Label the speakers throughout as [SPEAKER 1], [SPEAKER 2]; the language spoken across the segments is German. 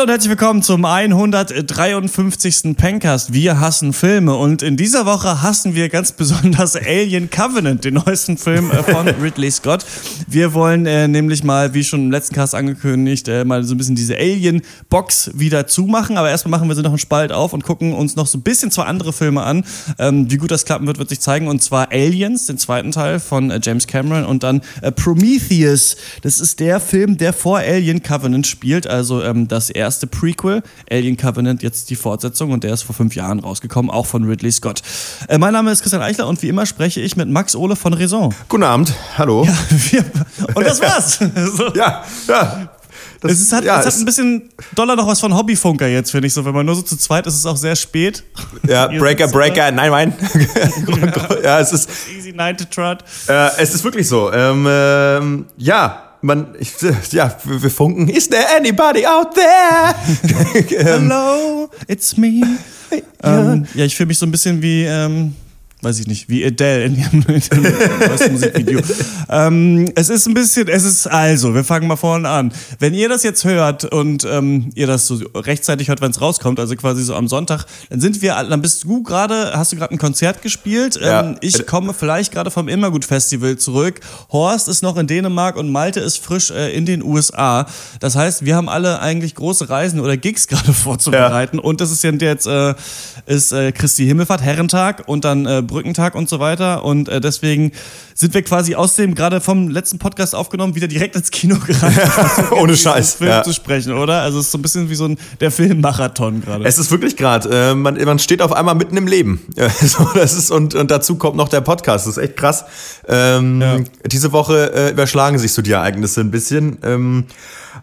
[SPEAKER 1] Hallo und herzlich willkommen zum 153. Pencast. Wir hassen Filme und in dieser Woche hassen wir ganz besonders Alien Covenant, den neuesten Film äh, von Ridley Scott. Wir wollen äh, nämlich mal, wie schon im letzten Cast angekündigt, äh, mal so ein bisschen diese Alien-Box wieder zumachen. Aber erstmal machen wir sie noch einen Spalt auf und gucken uns noch so ein bisschen zwei andere Filme an. Ähm, wie gut das klappen wird, wird sich zeigen. Und zwar Aliens, den zweiten Teil von äh, James Cameron und dann äh, Prometheus. Das ist der Film, der vor Alien Covenant spielt, also ähm, das erste Prequel, Alien Covenant, jetzt die Fortsetzung und der ist vor fünf Jahren rausgekommen, auch von Ridley Scott. Äh, mein Name ist Christian Eichler und wie immer spreche ich mit Max Ole von Raison.
[SPEAKER 2] Guten Abend, hallo.
[SPEAKER 1] Ja, wir, und das war's. so.
[SPEAKER 2] Ja, ja.
[SPEAKER 1] Das, es, ist, hat,
[SPEAKER 2] ja,
[SPEAKER 1] es hat ein bisschen doller noch was von Hobbyfunker jetzt, finde ich so. Wenn man nur so zu zweit ist, ist es auch sehr spät.
[SPEAKER 2] Ja, Breaker, Breaker, nein, nein. ja, es ist.
[SPEAKER 1] Easy Night to Trot.
[SPEAKER 2] Äh, es ist wirklich so. Ähm, ähm, ja, man, ich, ja, wir, funken. Is there anybody out there?
[SPEAKER 1] Hello, it's me. Ähm, ja, ich fühle mich so ein bisschen wie. Ähm, weiß ich nicht, wie Adele in ihrem, in ihrem neuesten Musikvideo. ähm, es ist ein bisschen, es ist also, wir fangen mal vorne an. Wenn ihr das jetzt hört und ähm, ihr das so rechtzeitig hört, wenn es rauskommt, also quasi so am Sonntag, dann sind wir, dann bist du gerade, hast du gerade ein Konzert gespielt.
[SPEAKER 2] Ja.
[SPEAKER 1] Ähm, ich komme vielleicht gerade vom Immergut Festival zurück. Horst ist noch in Dänemark und Malte ist frisch äh, in den USA. Das heißt, wir haben alle eigentlich große Reisen oder Gigs gerade vorzubereiten.
[SPEAKER 2] Ja.
[SPEAKER 1] Und das ist ja jetzt äh, ist äh, Christi Himmelfahrt, Herrentag und dann äh, Brückentag und so weiter. Und äh, deswegen sind wir quasi aus dem, gerade vom letzten Podcast aufgenommen, wieder direkt ins Kino gerannt.
[SPEAKER 2] Ohne Scheiß.
[SPEAKER 1] Film
[SPEAKER 2] Ja.
[SPEAKER 1] zu sprechen, oder? Also es ist so ein bisschen wie so ein der Filmmarathon gerade.
[SPEAKER 2] Es ist wirklich gerade, äh, man, man steht auf einmal mitten im Leben. So, das ist, und, und dazu kommt noch der Podcast. Das ist echt krass. Ähm,
[SPEAKER 1] Ja.
[SPEAKER 2] Diese Woche äh, überschlagen sich so die Ereignisse ein bisschen. Ähm,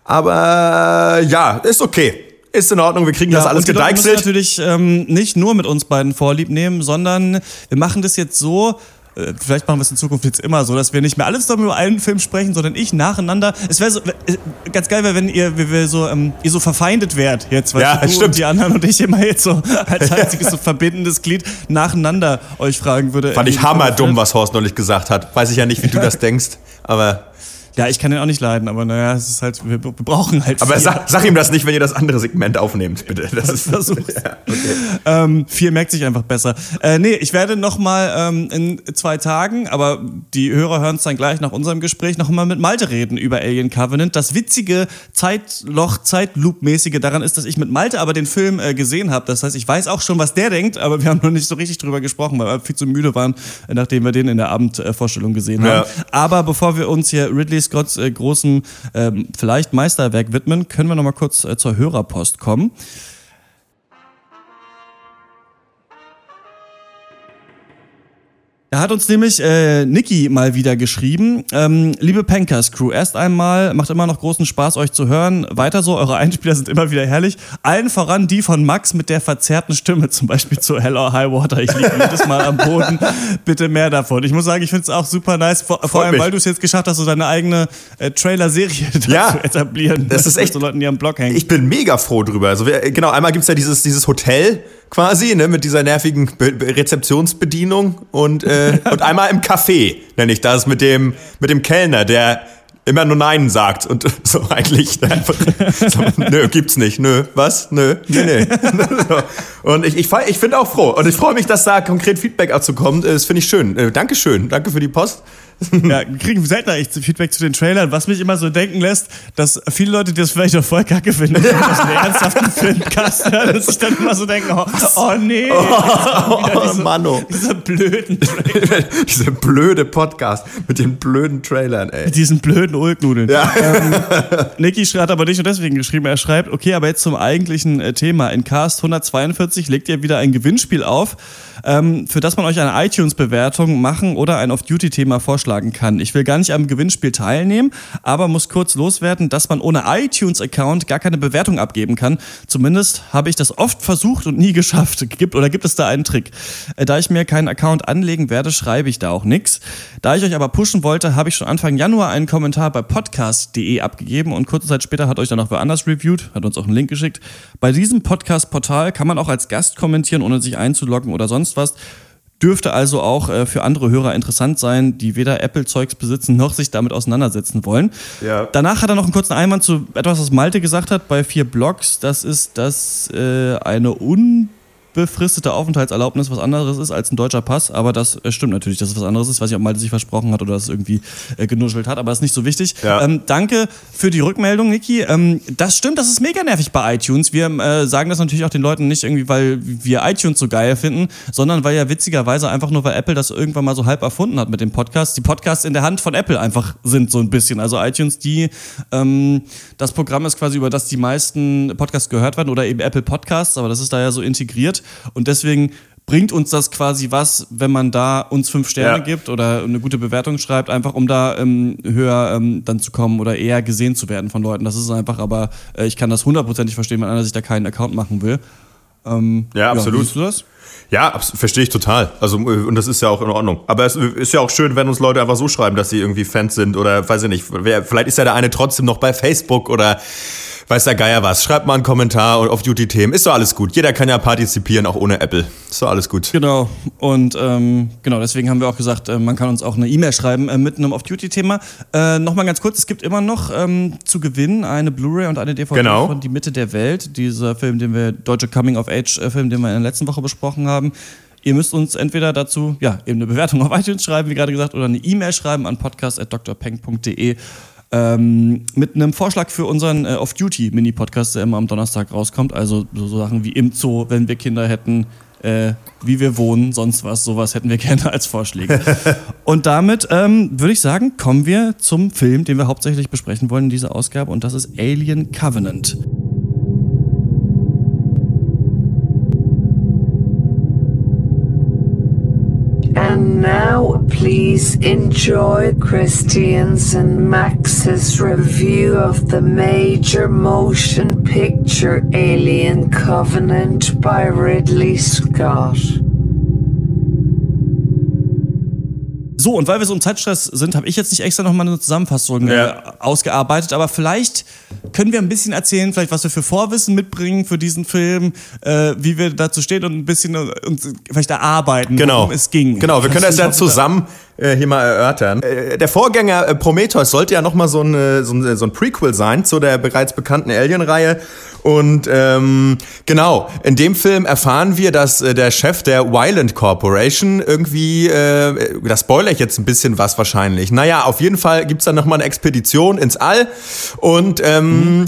[SPEAKER 2] aber ja, ist okay. Ist in Ordnung, wir kriegen das alles gedeichselt.
[SPEAKER 1] natürlich ähm, nicht nur mit uns beiden Vorlieb nehmen, sondern wir machen das jetzt so. äh, Vielleicht machen wir es in Zukunft jetzt immer so, dass wir nicht mehr alles über einen Film sprechen, sondern ich nacheinander. Es wäre so, äh, ganz geil, wäre, wenn ihr, wir, wir so, ähm, ihr so verfeindet wärt jetzt, weil
[SPEAKER 2] Ja,
[SPEAKER 1] du
[SPEAKER 2] stimmt.
[SPEAKER 1] und die anderen und ich immer jetzt so als einziges so verbindendes Glied nacheinander euch fragen würde.
[SPEAKER 2] Fand
[SPEAKER 1] äh,
[SPEAKER 2] ich hammerdumm, was Horst neulich gesagt hat. Weiß ich ja nicht, wie du das denkst, aber,
[SPEAKER 1] Ja, ich kann den auch nicht leiden, aber naja, es ist halt, wir, wir brauchen halt.
[SPEAKER 2] aber sag, sag ihm das nicht, wenn ihr das andere Segment aufnehmt, bitte. Das ist,
[SPEAKER 1] versuch's.
[SPEAKER 2] ja, okay.
[SPEAKER 1] Ähm, vier merkt sich einfach besser. Äh, nee, ich werde nochmal ähm, in zwei Tagen, aber die Hörer hören es dann gleich nach unserem Gespräch, nochmal mit Malte reden über Alien Covenant. Das witzige Zeitloch, Zeitloop-mäßige daran ist, dass ich mit Malte aber den Film äh, gesehen habe. Das heißt, ich weiß auch schon, was der denkt, aber wir haben noch nicht so richtig drüber gesprochen, weil wir viel zu müde waren, nachdem wir den in der Abendvorstellung gesehen
[SPEAKER 2] Ja.
[SPEAKER 1] haben. Aber bevor wir uns hier Ridley Scotts äh, großen, ähm, vielleicht Meisterwerk widmen, können wir nochmal kurz äh, zur Hörerpost kommen. Da hat uns nämlich äh, Niki mal wieder geschrieben. Ähm, liebe Pankers Crew, erst einmal macht immer noch großen Spaß, euch zu hören. Weiter so, eure Einspieler sind immer wieder herrlich. Allen voran die von Max mit der verzerrten Stimme, zum Beispiel zu Hello High Water. Ich liege jedes Mal am Boden. Bitte mehr davon. Ich muss sagen, ich finde es auch super nice, vor, vor allem,
[SPEAKER 2] mich.
[SPEAKER 1] weil du es jetzt geschafft hast, so deine eigene äh, Trailer-Serie
[SPEAKER 2] Ja,
[SPEAKER 1] zu etablieren.
[SPEAKER 2] das ist echt-
[SPEAKER 1] so Leuten, die am Blog hängen.
[SPEAKER 2] Ich bin mega froh drüber. Also wir, genau, einmal gibt's ja dieses, dieses Hotel quasi, ne, mit dieser nervigen Be Rezeptionsbedienung und, äh, und einmal im Café, nenne ich das, mit dem, mit dem Kellner, der immer nur Nein sagt und so eigentlich einfach so, nö, gibt's nicht, nö, was, nö, nee, nee. So. Und ich, ich, ich finde auch froh und ich freue mich, dass da konkret Feedback dazu kommt. Das finde ich schön. Äh, Dankeschön, danke für die Post.
[SPEAKER 1] Ja, wir kriegen seltener echt Feedback zu den Trailern, was mich immer so denken lässt, dass viele Leute, die das vielleicht auch voll kacke finden, das einen ernsthaften Filmcast hören, dass sich dann immer so denken, oh, oh nee,
[SPEAKER 2] Oh,
[SPEAKER 1] diese,
[SPEAKER 2] Manno.
[SPEAKER 1] diese blöden Trailer,
[SPEAKER 2] Dieser blöde Podcast mit den blöden Trailern, ey.
[SPEAKER 1] diesen blöden Ulknudeln.
[SPEAKER 2] Ja.
[SPEAKER 1] Ähm, Niki hat aber nicht nur deswegen geschrieben, er schreibt, okay, aber jetzt zum eigentlichen äh, Thema. In Cast 142 legt ihr wieder ein Gewinnspiel auf, ähm, für das man euch eine iTunes-Bewertung machen oder ein Off-Duty-Thema vorschlagen kann. Ich will gar nicht am Gewinnspiel teilnehmen, aber muss kurz loswerden, dass man ohne iTunes-Account gar keine Bewertung abgeben kann. Zumindest habe ich das oft versucht und nie geschafft. Gibt, oder gibt es da einen Trick? Äh, da ich mir keinen Account anlegen werde, schreibe ich da auch nichts. Da ich euch aber pushen wollte, habe ich schon Anfang Januar einen Kommentar bei podcast.de abgegeben und kurze Zeit später hat euch dann noch wer anders reviewed, hat uns auch einen Link geschickt. Bei diesem Podcast-Portal kann man auch als Gast kommentieren, ohne sich einzuloggen oder sonst was. Dürfte also auch äh, für andere Hörer interessant sein, die weder Apple-Zeugs besitzen noch sich damit auseinandersetzen wollen.
[SPEAKER 2] Ja.
[SPEAKER 1] Danach hat er noch einen kurzen Einwand zu etwas, was Malte gesagt hat bei vier Blogs. Das ist, dass äh, eine un befristete Aufenthaltserlaubnis was anderes ist als ein deutscher Pass, aber das äh, stimmt natürlich, dass es was anderes ist. Weiß nicht, ob Malte sich versprochen hat oder das irgendwie äh, genuschelt hat, aber das ist nicht so wichtig.
[SPEAKER 2] Ja.
[SPEAKER 1] Ähm, danke für die Rückmeldung, Niki. Ähm, das stimmt, das ist mega nervig bei iTunes. Wir äh, sagen das natürlich auch den Leuten nicht irgendwie, weil wir iTunes so geil finden, sondern weil ja witzigerweise einfach nur, weil Apple das irgendwann mal so halb erfunden hat mit dem Podcast, die Podcasts in der Hand von Apple einfach sind so ein bisschen. Also iTunes, die ähm, das Programm ist quasi, über das die meisten Podcasts gehört werden oder eben Apple Podcasts, aber das ist da ja so integriert. Und deswegen bringt uns das quasi was, wenn man da uns fünf Sterne
[SPEAKER 2] Ja.
[SPEAKER 1] gibt oder eine gute Bewertung schreibt, einfach um da ähm, höher ähm, dann zu kommen oder eher gesehen zu werden von Leuten. Das ist einfach, aber äh, ich kann das hundertprozentig verstehen, wenn einer sich da keinen Account machen will. Ähm,
[SPEAKER 2] Ja, absolut.
[SPEAKER 1] siehst du das?
[SPEAKER 2] Ja, verstehe ich total. Also, äh, und das ist ja auch in Ordnung. Aber es ist ja auch schön, wenn uns Leute einfach so schreiben, dass sie irgendwie Fans sind oder weiß ich nicht. Wer, vielleicht ist ja der eine trotzdem noch bei Facebook oder weiß der Geier was. Schreibt mal einen Kommentar auf Duty-Themen. Ist doch alles gut. Jeder kann ja partizipieren, auch ohne Apple. Ist doch alles gut.
[SPEAKER 1] Genau. Und ähm, genau, deswegen haben wir auch gesagt, äh, man kann uns auch eine E-Mail schreiben äh, mit einem Off-Duty-Thema. Äh, Nochmal ganz kurz, es gibt immer noch ähm, zu gewinnen eine Blu-ray und eine DVD
[SPEAKER 2] Genau.
[SPEAKER 1] von Die Mitte der Welt. Dieser Film, den wir, deutsche Coming-of-Age-Film, den wir in der letzten Woche besprochen haben. Ihr müsst uns entweder dazu, ja, eben eine Bewertung auf iTunes schreiben, wie gerade gesagt, oder eine E-Mail schreiben an podcast.drpeng.de ähm, mit einem Vorschlag für unseren äh, Off-Duty-Mini-Podcast, der immer am Donnerstag rauskommt. Also so, so Sachen wie im Zoo, wenn wir Kinder hätten, äh, wie wir wohnen, sonst was, sowas hätten wir gerne als Vorschläge. und damit ähm, würde ich sagen, kommen wir zum Film, den wir hauptsächlich besprechen wollen in dieser Ausgabe, und das ist Alien Covenant.
[SPEAKER 3] And now, please enjoy Christian's and Max's review of the major motion picture Alien Covenant by Ridley Scott.
[SPEAKER 1] So, und weil wir so im Zeitstress sind, habe ich jetzt nicht extra nochmal eine Zusammenfassung äh,
[SPEAKER 2] Ja.
[SPEAKER 1] ausgearbeitet, aber vielleicht können wir ein bisschen erzählen, vielleicht was wir für Vorwissen mitbringen für diesen Film, äh, wie wir dazu stehen und ein bisschen äh, uns vielleicht erarbeiten,
[SPEAKER 2] Genau.
[SPEAKER 1] worum es ging.
[SPEAKER 2] Genau, wir können das ja zusammen hier mal erörtern. Äh, der Vorgänger äh, Prometheus sollte ja nochmal so, ein, so, ein, so ein Prequel sein zu der bereits bekannten Alien-Reihe. Und ähm, genau, in dem Film erfahren wir, dass äh, der Chef der Wyland Corporation irgendwie, äh, das spoilere ich jetzt ein bisschen was wahrscheinlich. Naja, auf jeden Fall gibt's dann nochmal eine Expedition ins All und ähm,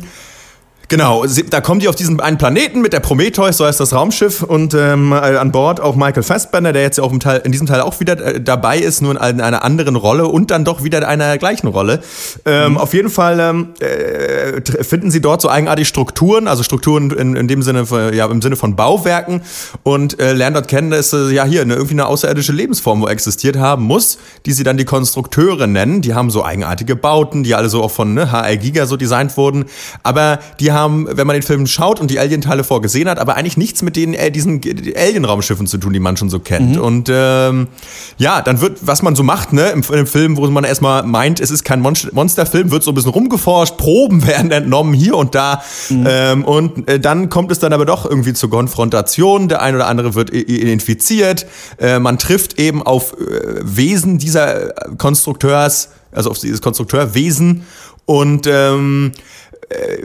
[SPEAKER 2] Genau, sie, da kommen die auf diesen einen Planeten mit der Prometheus, so heißt das Raumschiff, und ähm, äh, an Bord auch Michael Fassbender, der jetzt ja auch im Teil, in diesem Teil auch wieder äh, dabei ist, nur in, ein- einer anderen Rolle und dann doch wieder in einer gleichen Rolle. Ähm, Auf jeden Fall ähm, äh, finden sie dort so eigenartige Strukturen, also Strukturen in, in dem Sinne, ja, im Sinne von Bauwerken und äh, lernen dort kennen, dass äh, ja hier eine, irgendwie eine außerirdische Lebensform wo existiert haben muss, die sie dann die Konstrukteure nennen. Die haben so eigenartige Bauten, die alle so auch von ne, HR Giga so designt wurden, aber die haben, wenn man den Film schaut und die Alien-Teile vorgesehen hat, aber eigentlich nichts mit den äh, diesen Alien-Raumschiffen zu tun, die man schon so kennt. Und ähm, ja, dann wird, was man so macht, ne, im, im Film, wo man erstmal meint, es ist kein Mon Monsterfilm, wird so ein bisschen rumgeforscht, Proben werden entnommen hier und da. Ähm, und äh, dann kommt es dann aber doch irgendwie zur Konfrontation. Der ein oder andere wird i- i- infiziert. Äh, man trifft eben auf äh, Wesen dieser äh, Konstrukteurs, also auf dieses Konstrukteurwesen. Und ähm,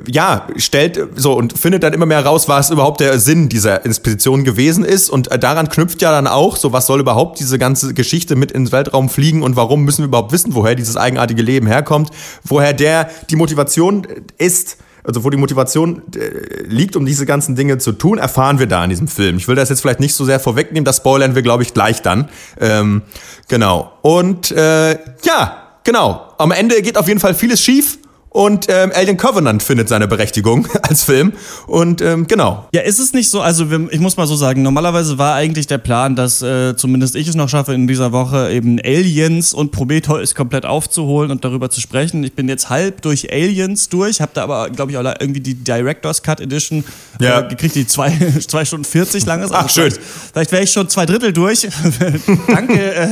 [SPEAKER 2] ja, stellt so und findet dann immer mehr raus, was überhaupt der Sinn dieser Expedition gewesen ist. Und äh, daran knüpft ja dann auch, so was soll überhaupt diese ganze Geschichte mit ins Weltraum fliegen und warum müssen wir überhaupt wissen, woher dieses eigenartige Leben herkommt, woher der die Motivation ist. Also wo die Motivation äh, liegt, um diese ganzen Dinge zu tun, erfahren wir da in diesem Film. Ich will das jetzt vielleicht nicht so sehr vorwegnehmen, das spoilern wir, glaube ich, gleich dann. Ähm, genau. Und äh, ja, genau. Am Ende geht auf jeden Fall vieles schief. Und ähm, Alien Covenant findet seine Berechtigung als Film. Und ähm, genau.
[SPEAKER 1] Ja, ist es nicht so, also ich muss mal so sagen, normalerweise war eigentlich der Plan, dass äh, zumindest ich es noch schaffe, in dieser Woche eben Aliens und Prometheus komplett aufzuholen und darüber zu sprechen. Ich bin jetzt halb durch Aliens durch, habe da aber, glaube ich, auch irgendwie die Director's Cut Edition
[SPEAKER 2] Ja.
[SPEAKER 1] äh, gekriegt, die zwei, zwei Stunden 40 lang ist. Also
[SPEAKER 2] Ach, schön.
[SPEAKER 1] Vielleicht, vielleicht wäre ich schon zwei Drittel durch. Danke, äh,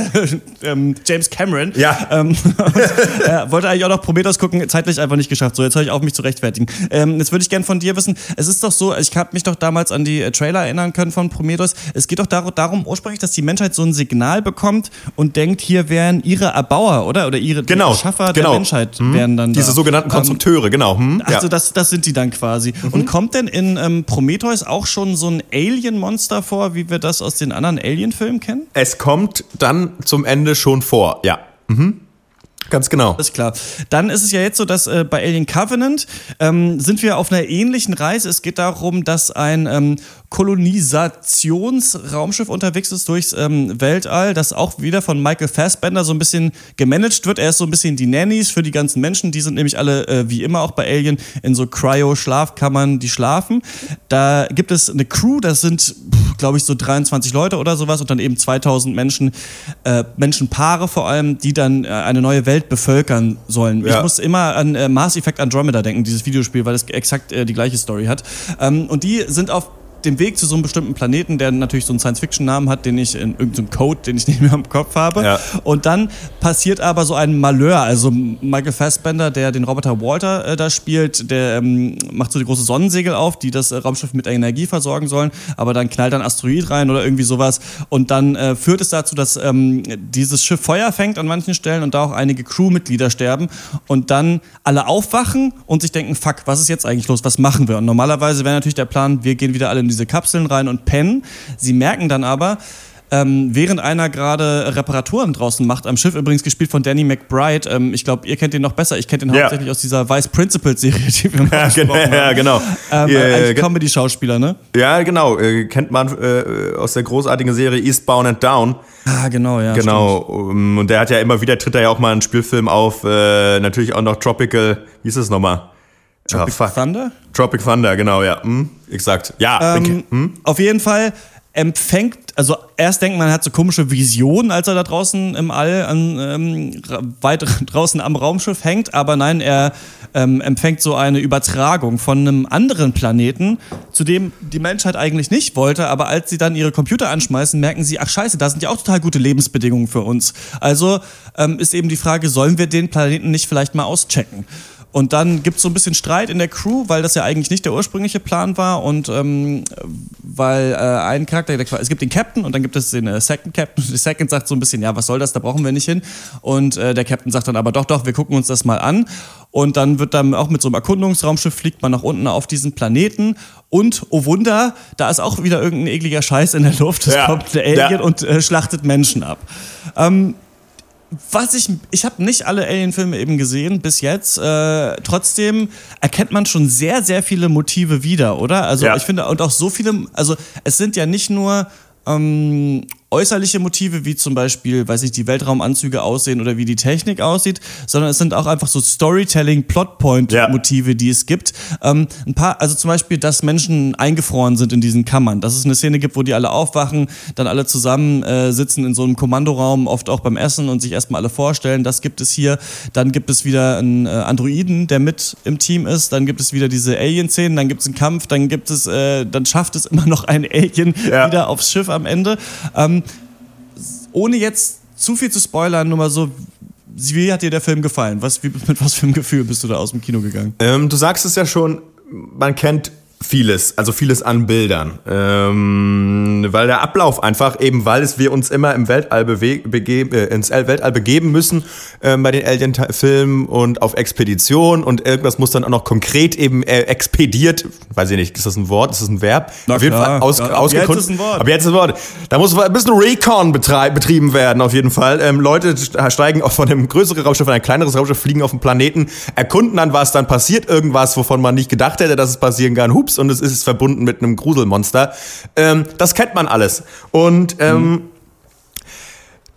[SPEAKER 1] ähm, James Cameron.
[SPEAKER 2] Ja.
[SPEAKER 1] Ähm, und, äh, wollte eigentlich auch noch Prometheus gucken, zeitlich einfach einfach nicht geschafft. So, jetzt höre ich auf, mich zu rechtfertigen. Ähm, jetzt würde ich gerne von dir wissen, es ist doch so, ich habe mich doch damals an die äh, Trailer erinnern können von Prometheus. Es geht doch dar darum ursprünglich, dass die Menschheit so ein Signal bekommt und denkt, hier wären ihre Erbauer, oder? Oder ihre
[SPEAKER 2] Genau,
[SPEAKER 1] Erschaffer
[SPEAKER 2] genau.
[SPEAKER 1] der Menschheit
[SPEAKER 2] Hm.
[SPEAKER 1] wären dann
[SPEAKER 2] Diese
[SPEAKER 1] da.
[SPEAKER 2] sogenannten
[SPEAKER 1] Ähm,
[SPEAKER 2] Konstrukteure, genau. Hm?
[SPEAKER 1] Also
[SPEAKER 2] ja. Mhm.
[SPEAKER 1] das, das sind die dann quasi. Und kommt denn in ähm, Prometheus auch schon so ein Alien-Monster vor, wie wir das aus den anderen Alien-Filmen kennen?
[SPEAKER 2] Es kommt dann zum Ende schon vor, ja. Mhm. Ganz genau.
[SPEAKER 1] Alles klar. Dann ist es ja jetzt so, dass äh, bei Alien Covenant ähm, sind wir auf einer ähnlichen Reise. Es geht darum, dass ein ähm, Kolonisationsraumschiff unterwegs ist durchs ähm, Weltall, das auch wieder von Michael Fassbender so ein bisschen gemanagt wird. Er ist so ein bisschen die Nannies für die ganzen Menschen. Die sind nämlich alle, äh, wie immer auch bei Alien, in so Cryo-Schlafkammern, die schlafen. Da gibt es eine Crew, das sind, glaube ich, so 23 Leute oder sowas und dann eben 2000 Menschen, äh, Menschenpaare vor allem, die dann äh, eine neue Welt bevölkern sollen.
[SPEAKER 2] Ja.
[SPEAKER 1] Ich muss immer an äh, Mass Effect Andromeda denken, dieses Videospiel, weil es exakt äh, die gleiche Story hat. Ähm, und die sind auf dem Weg zu so einem bestimmten Planeten, der natürlich so einen Science-Fiction-Namen hat, den ich in irgendeinem Code, den ich nicht mehr im Kopf habe.
[SPEAKER 2] Ja.
[SPEAKER 1] Und dann passiert aber so ein Malheur. Also Michael Fassbender, der den Roboter Walter äh, da spielt, der ähm, macht so die große Sonnensegel auf, die das äh, Raumschiff mit Energie versorgen sollen. Aber dann knallt ein Asteroid rein oder irgendwie sowas. Und dann äh, führt es dazu, dass ähm, dieses Schiff Feuer fängt an manchen Stellen und da auch einige Crewmitglieder sterben. Und dann alle aufwachen und sich denken, fuck, was ist jetzt eigentlich los? Was machen wir? Und normalerweise wäre natürlich der Plan, wir gehen wieder alle in diese Kapseln rein und pennen. Sie merken dann aber, ähm, während einer gerade Reparaturen draußen macht, am Schiff übrigens gespielt von Danny McBride. Ähm, ich glaube, ihr kennt den noch besser. Ich kenne den
[SPEAKER 2] Ja.
[SPEAKER 1] hauptsächlich aus dieser Vice Principals Serie, die wir mal
[SPEAKER 2] Ja, genau,
[SPEAKER 1] besprochen
[SPEAKER 2] ja,
[SPEAKER 1] haben.
[SPEAKER 2] genau.
[SPEAKER 1] Ähm, eigentlich
[SPEAKER 2] ge-
[SPEAKER 1] Comedy-Schauspieler, ne?
[SPEAKER 2] Ja, genau. Äh, kennt man äh, aus der großartigen Serie Eastbound and Down.
[SPEAKER 1] Ah, genau, ja.
[SPEAKER 2] Genau. Um, Und der hat ja immer wieder, tritt er ja auch mal einen Spielfilm auf. Äh, natürlich auch noch Tropical, wie ist es nochmal? Tropic,
[SPEAKER 1] stimmt. Thunder?
[SPEAKER 2] Tropic Thunder, genau, ja. Hm, exakt. Ja,
[SPEAKER 1] Ähm,
[SPEAKER 2] okay. hm?
[SPEAKER 1] Auf jeden Fall empfängt, also erst denkt man, er hat so komische Visionen, als er da draußen im All an, ähm, weit draußen am Raumschiff hängt, aber nein, er ähm, empfängt so eine Übertragung von einem anderen Planeten, zu dem die Menschheit eigentlich nicht wollte, aber als sie dann ihre Computer anschmeißen, merken sie, ach scheiße, da sind ja auch total gute Lebensbedingungen für uns. Also ähm, ist eben die Frage, sollen wir den Planeten nicht vielleicht mal auschecken? Und dann gibt es so ein bisschen Streit in der Crew, weil das ja eigentlich nicht der ursprüngliche Plan war und ähm, weil äh, ein Charakter, der, es gibt den Captain und dann gibt es den äh, Second Captain. Der Second sagt so ein bisschen, ja, was soll das, da brauchen wir nicht hin. Und äh, der Captain sagt dann aber, doch, doch, wir gucken uns das mal an. Und dann wird dann auch mit so einem Erkundungsraumschiff fliegt man nach unten auf diesen Planeten und, oh Wunder, da ist auch wieder irgendein ekliger Scheiß in der Luft. Es
[SPEAKER 2] Ja.
[SPEAKER 1] kommt der Alien
[SPEAKER 2] Ja.
[SPEAKER 1] und äh, schlachtet Menschen ab. Ähm, was ich, ich habe nicht alle Alien-Filme eben gesehen bis jetzt. Äh, trotzdem erkennt man schon sehr, sehr viele Motive wieder, oder? Also
[SPEAKER 2] Ja.
[SPEAKER 1] ich finde und auch so viele, also es sind ja nicht nur ähm, äußerliche Motive, wie zum Beispiel, weiß ich, die Weltraumanzüge aussehen oder wie die Technik aussieht, sondern es sind auch einfach so Storytelling, Plotpoint-Motive, die es gibt. Ähm, ein paar, also zum Beispiel, dass Menschen eingefroren sind in diesen Kammern, dass es eine Szene gibt, wo die alle aufwachen, dann alle zusammen äh, sitzen in so einem Kommandoraum, oft auch beim Essen und sich erstmal alle vorstellen, das gibt es hier. Dann gibt es wieder einen äh, Androiden, der mit im Team ist, dann gibt es wieder diese Alien-Szenen, dann gibt es einen Kampf, dann gibt es, äh, dann schafft es immer noch ein Alien
[SPEAKER 2] Ja.
[SPEAKER 1] wieder aufs Schiff am Ende. Ähm, ohne jetzt zu viel zu spoilern, nur mal so, wie hat dir der Film gefallen? Was, wie, mit was für einem Gefühl bist du da aus dem Kino gegangen?
[SPEAKER 2] Ähm, du sagst es ja schon, man kennt vieles, also vieles an Bildern. Ähm, weil der Ablauf einfach, eben weil es wir uns immer im Weltall begeben, äh, ins Weltall begeben müssen ähm, bei den Alien-Filmen und auf Expedition und irgendwas muss dann auch noch konkret eben äh, expediert, weiß ich nicht, ist das ein Wort, ist das ein Verb?
[SPEAKER 1] Na
[SPEAKER 2] auf jeden
[SPEAKER 1] klar.
[SPEAKER 2] Fall aus,
[SPEAKER 1] Ja, ab
[SPEAKER 2] ausgekundet.
[SPEAKER 1] jetzt ist ein Wort.
[SPEAKER 2] Aber jetzt ist ein Wort. Da muss ein bisschen Recon betrieben werden, auf jeden Fall. Ähm, Leute steigen auch von einem größeren Raumschiff in ein kleineres Raumschiff, fliegen auf den Planeten, erkunden dann was, dann passiert irgendwas, wovon man nicht gedacht hätte, dass es passieren kann. Hups, und es ist verbunden mit einem Gruselmonster. Ähm, das kennt man alles. Und ähm,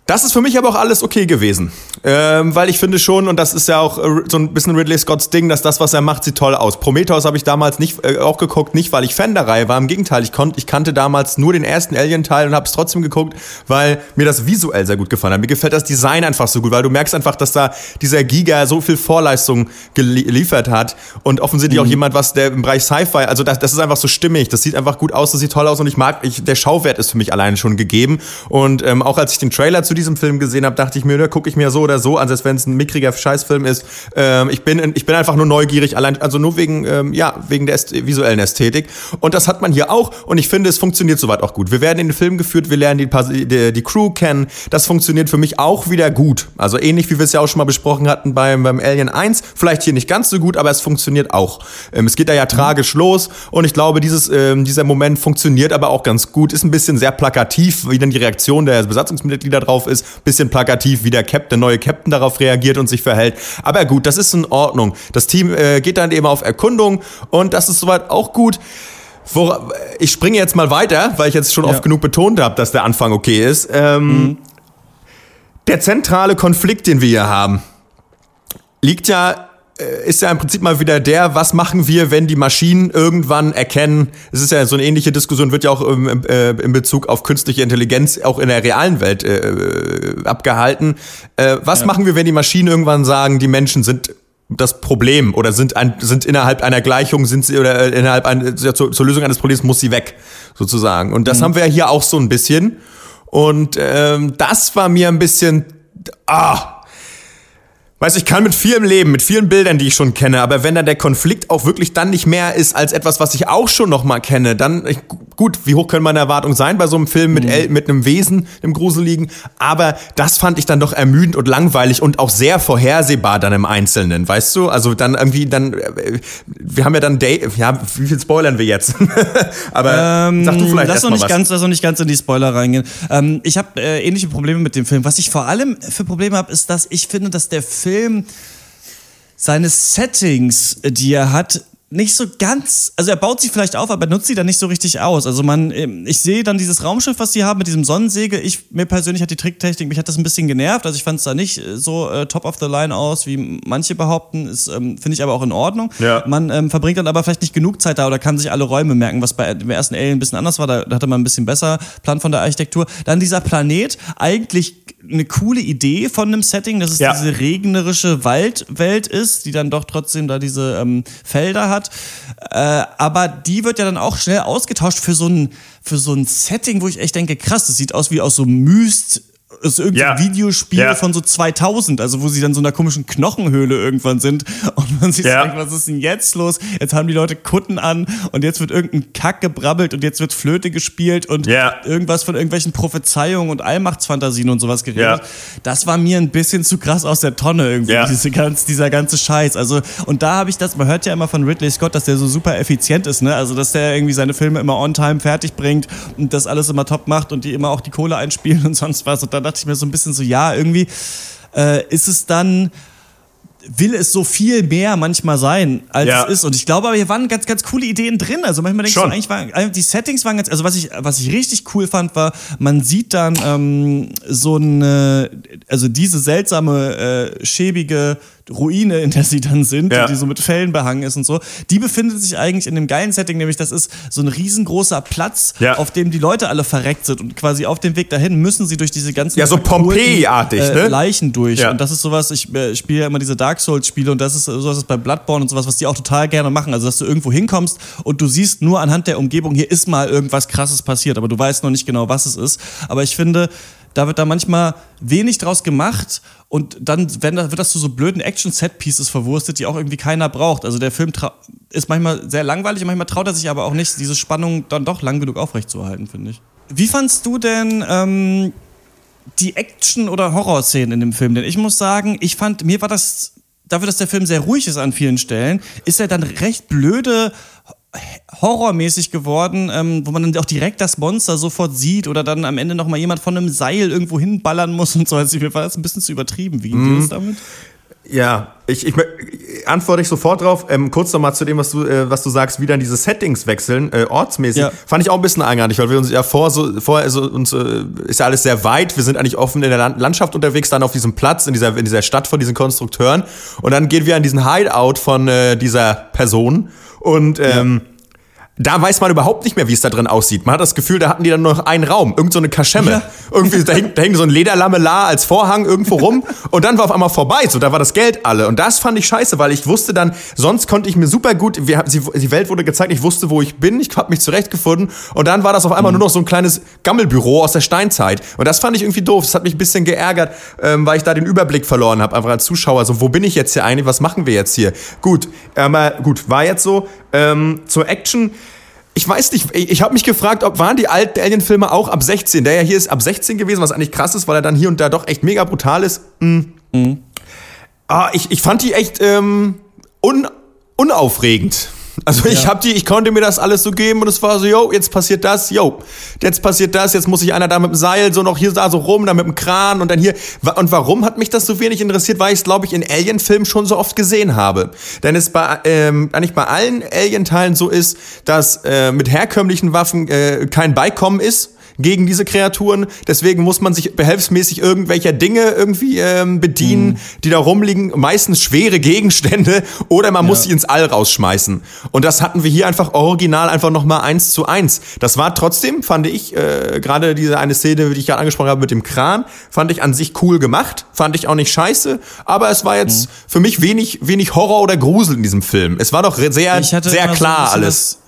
[SPEAKER 2] das ist für mich aber auch alles okay gewesen. Ähm, weil ich finde schon, und das ist ja auch äh, so ein bisschen Ridley Scotts Ding, dass das, was er macht, sieht toll aus. Prometheus habe ich damals nicht äh, auch geguckt, nicht weil ich Fan der Reihe war. Im Gegenteil, ich, konnt, ich kannte damals nur den ersten Alien-Teil und habe es trotzdem geguckt, weil mir das visuell sehr gut gefallen hat. Mir gefällt das Design einfach so gut, weil du merkst einfach, dass da dieser Giga so viel Vorleistung gelie- geliefert hat und offensichtlich auch jemand, was der im Bereich Sci-Fi, also das, das ist einfach so stimmig, das sieht einfach gut aus, das sieht toll aus und ich mag, ich, der Schauwert ist für mich alleine schon gegeben und ähm, auch als ich den Trailer zu diesen Film gesehen habe, dachte ich mir, ne, gucke ich mir so oder so an, als wenn es ein mickriger Scheißfilm ist. Ähm, ich, bin, ich bin einfach nur neugierig, allein, also nur wegen, ähm, ja, wegen der Äst visuellen Ästhetik. Und das hat man hier auch. Und ich finde, es funktioniert soweit auch gut. Wir werden in den Film geführt, wir lernen die, die, die Crew kennen. Das funktioniert für mich auch wieder gut. Also ähnlich wie wir es ja auch schon mal besprochen hatten beim, beim Alien 1. Vielleicht hier nicht ganz so gut, aber es funktioniert auch. Ähm, es geht da ja tragisch los. Und ich glaube, dieses, ähm, dieser Moment funktioniert aber auch ganz gut. Ist ein bisschen sehr plakativ, wie dann die Reaktion der Besatzungsmitglieder drauf ist. Bisschen plakativ, wie der Captain, der neue Captain darauf reagiert und sich verhält. Aber gut, das ist in Ordnung. Das Team äh, geht dann eben auf Erkundung und das ist soweit auch gut. Wo, ich springe jetzt mal weiter, weil ich jetzt schon ja. oft genug betont habe, dass der Anfang okay ist. Ähm, mhm. Der zentrale Konflikt, den wir hier haben, liegt ja ist ja im Prinzip mal wieder der, was machen wir, wenn die Maschinen irgendwann erkennen, es ist ja so eine ähnliche Diskussion, wird ja auch im, äh, in Bezug auf künstliche Intelligenz auch in der realen Welt äh, äh abgehalten. Äh, was ja. machen wir, wenn die Maschinen irgendwann sagen, die Menschen sind das Problem oder sind, ein, sind innerhalb einer Gleichung, sind sie oder äh, innerhalb ein, zur, zur Lösung eines Problems muss sie weg, sozusagen. Und das mhm. haben wir ja hier auch so ein bisschen. Und ähm, das war mir ein bisschen, ah, Weißt du, ich kann mit vielem leben, mit vielen Bildern, die ich schon kenne, aber wenn dann der Konflikt auch wirklich dann nicht mehr ist als etwas, was ich auch schon noch mal kenne, dann ich, gut, wie hoch können meine Erwartungen sein bei so einem Film mit mhm. El, mit einem Wesen, einem Gruseligen, aber das fand ich dann doch ermüdend und langweilig und auch sehr vorhersehbar dann im Einzelnen, weißt du? Also dann irgendwie dann äh, wir haben ja dann Day, ja, wie viel spoilern wir jetzt? aber
[SPEAKER 1] ähm, sag du vielleicht lass noch nicht was. ganz, lass noch nicht ganz in die Spoiler reingehen. Ähm, ich habe äh, ähnliche Probleme mit dem Film. Was ich vor allem für Probleme habe, ist, dass ich finde, dass der Film Film seine Settings, die er hat, nicht so ganz, also er baut sie vielleicht auf, aber nutzt sie dann nicht so richtig aus. Also man, ähm, ich sehe dann dieses Raumschiff, was sie haben mit diesem Sonnensegel. Ich, mir persönlich hat die Tricktechnik, mich hat das ein bisschen genervt. Also ich fand es da nicht äh, so äh, top of the line aus, wie manche behaupten. Ist, ähm, finde ich aber auch in Ordnung. Ja. Man ähm, verbringt dann aber vielleicht nicht genug Zeit da oder kann sich alle Räume merken, was bei dem ersten Alien ein bisschen anders war. Da, da hatte man ein bisschen besser Plan von der Architektur. Dann dieser Planet, eigentlich eine coole Idee von einem Setting, dass es ja. diese regnerische Waldwelt ist, die dann doch trotzdem da diese ähm, Felder hat. Äh, aber die wird ja dann auch schnell ausgetauscht für so ein für so ein Setting, wo ich echt denke, krass, das sieht aus wie aus so Myst ist irgendein ja. Videospiel ja. von so 2000, also wo sie dann so einer komischen Knochenhöhle irgendwann sind und man sich ja. denkt, was ist denn jetzt los? Jetzt haben die Leute Kutten an und jetzt wird irgendein Kack gebrabbelt und jetzt wird Flöte gespielt und ja. irgendwas von irgendwelchen Prophezeiungen und Allmachtsfantasien und sowas geredet. Das war mir ein bisschen zu krass aus der Tonne irgendwie, diese ganz, dieser ganze Scheiß. Also, und da habe ich das, man hört ja immer von Ridley Scott, dass der so super effizient ist, ne? Also, dass der irgendwie seine Filme immer on time fertig bringt und das alles immer top macht und die immer auch die Kohle einspielen und sonst was. Und dann dachte ich mir so ein bisschen so, ja, irgendwie äh, ist es dann will es so viel mehr manchmal sein, als ja. es ist. Und ich glaube aber, hier waren ganz, ganz coole Ideen drin. Also manchmal denkst Schon. du, eigentlich waren, die Settings waren ganz, also was ich, was ich richtig cool fand, war, man sieht dann ähm, so eine, also diese seltsame, äh, schäbige Ruine, in der sie dann sind, ja. die so mit Fellen behangen ist und so, die befindet sich eigentlich in dem geilen Setting, nämlich das ist so ein riesengroßer Platz, ja. auf dem die Leute alle verreckt sind und quasi auf dem Weg dahin müssen sie durch diese ganzen
[SPEAKER 2] ja so Pompeii-artig, äh,
[SPEAKER 1] ne? Leichen durch ja. und das ist sowas. Ich äh, spiele ja immer diese Dark Souls Spiele und das ist sowas bei Bloodborne und sowas, was die auch total gerne machen. Also dass du irgendwo hinkommst und du siehst nur anhand der Umgebung, hier ist mal irgendwas Krasses passiert, aber du weißt noch nicht genau, was es ist. Aber ich finde, da wird da manchmal wenig draus gemacht und dann wenn, wird das zu so blöden Action-Set-Pieces verwurstet, die auch irgendwie keiner braucht. Also der Film ist manchmal sehr langweilig und manchmal traut er sich aber auch nicht, diese Spannung dann doch lang genug aufrechtzuerhalten, finde ich. Wie fandst du denn ähm, die Action- oder Horrorszenen in dem Film? Denn ich muss sagen, ich fand, mir war das, dafür, dass der Film sehr ruhig ist an vielen Stellen, ist er dann recht blöde horrormäßig geworden, ähm, wo man dann auch direkt das Monster sofort sieht oder dann am Ende noch mal jemand von einem Seil irgendwo hinballern muss und so. Also mir war das ein bisschen zu übertrieben. Wie geht mm. das damit?
[SPEAKER 2] Ja, ich, ich, antworte ich sofort drauf. Ähm, kurz nochmal zu dem, was du, äh, was du sagst, wie dann diese Settings wechseln, äh, ortsmäßig. Ja. Fand ich auch ein bisschen eigenartig, weil wir uns ja vor, so, vorher so, uns, äh, ist ja alles sehr weit. Wir sind eigentlich offen in der Land Landschaft unterwegs, dann auf diesem Platz, in dieser, in dieser Stadt von diesen Konstrukteuren. Und dann gehen wir an diesen Hideout von äh, dieser Person und ähm, ja da weiß man überhaupt nicht mehr, wie es da drin aussieht. Man hat das Gefühl, da hatten die dann nur noch einen Raum, irgend so eine Kaschemme.
[SPEAKER 1] Ja.
[SPEAKER 2] Irgendwie, da hängt, da hängt so ein Lederlamellar als Vorhang irgendwo rum und dann war auf einmal vorbei. So, da war das Geld alle. Und das fand ich scheiße, weil ich wusste dann, sonst konnte ich mir super gut, wir, sie, die Welt wurde gezeigt, ich wusste, wo ich bin, ich habe mich zurechtgefunden und dann war das auf einmal nur noch so ein kleines Gammelbüro aus der Steinzeit. Und das fand ich irgendwie doof. Das hat mich ein bisschen geärgert, ähm, weil ich da den Überblick verloren habe, einfach als Zuschauer. So, wo bin ich jetzt hier eigentlich? Was machen wir jetzt hier? Gut, aber gut, war jetzt so. Ähm, zur Action ich weiß nicht, ich, ich habe mich gefragt, ob waren die alten Alien-Filme auch ab 16? Der ja hier ist ab 16 gewesen, was eigentlich krass ist, weil er dann hier und da doch echt mega brutal ist. Mhm. Ah, ich, ich fand die echt ähm, un, unaufregend. Also ich
[SPEAKER 1] Ja.
[SPEAKER 2] hab die, ich konnte mir das alles so geben und es war so, yo, jetzt passiert das, yo, jetzt passiert das, jetzt muss ich einer da mit dem Seil so noch hier da so rum, dann mit dem Kran und dann hier. Und warum hat mich das so wenig interessiert? Weil ich es, glaube ich, in Alien-Filmen schon so oft gesehen habe. Denn es bei, ähm, eigentlich bei allen Alien-Teilen so ist, dass äh, mit herkömmlichen Waffen äh, kein Beikommen ist gegen diese Kreaturen. Deswegen muss man sich behelfsmäßig irgendwelcher Dinge irgendwie ähm, bedienen, die da rumliegen. Meistens schwere Gegenstände oder man muss sie ins All rausschmeißen. Und das hatten wir hier einfach original einfach nochmal eins zu eins. Das war trotzdem, fand ich, äh, gerade diese eine Szene, die ich gerade angesprochen habe mit dem Kran, fand ich an sich cool gemacht. Fand ich auch nicht scheiße. Aber es war jetzt für mich wenig, wenig Horror oder Grusel in diesem Film. Es war doch sehr,
[SPEAKER 1] Ich hatte
[SPEAKER 2] sehr klar
[SPEAKER 1] so
[SPEAKER 2] alles.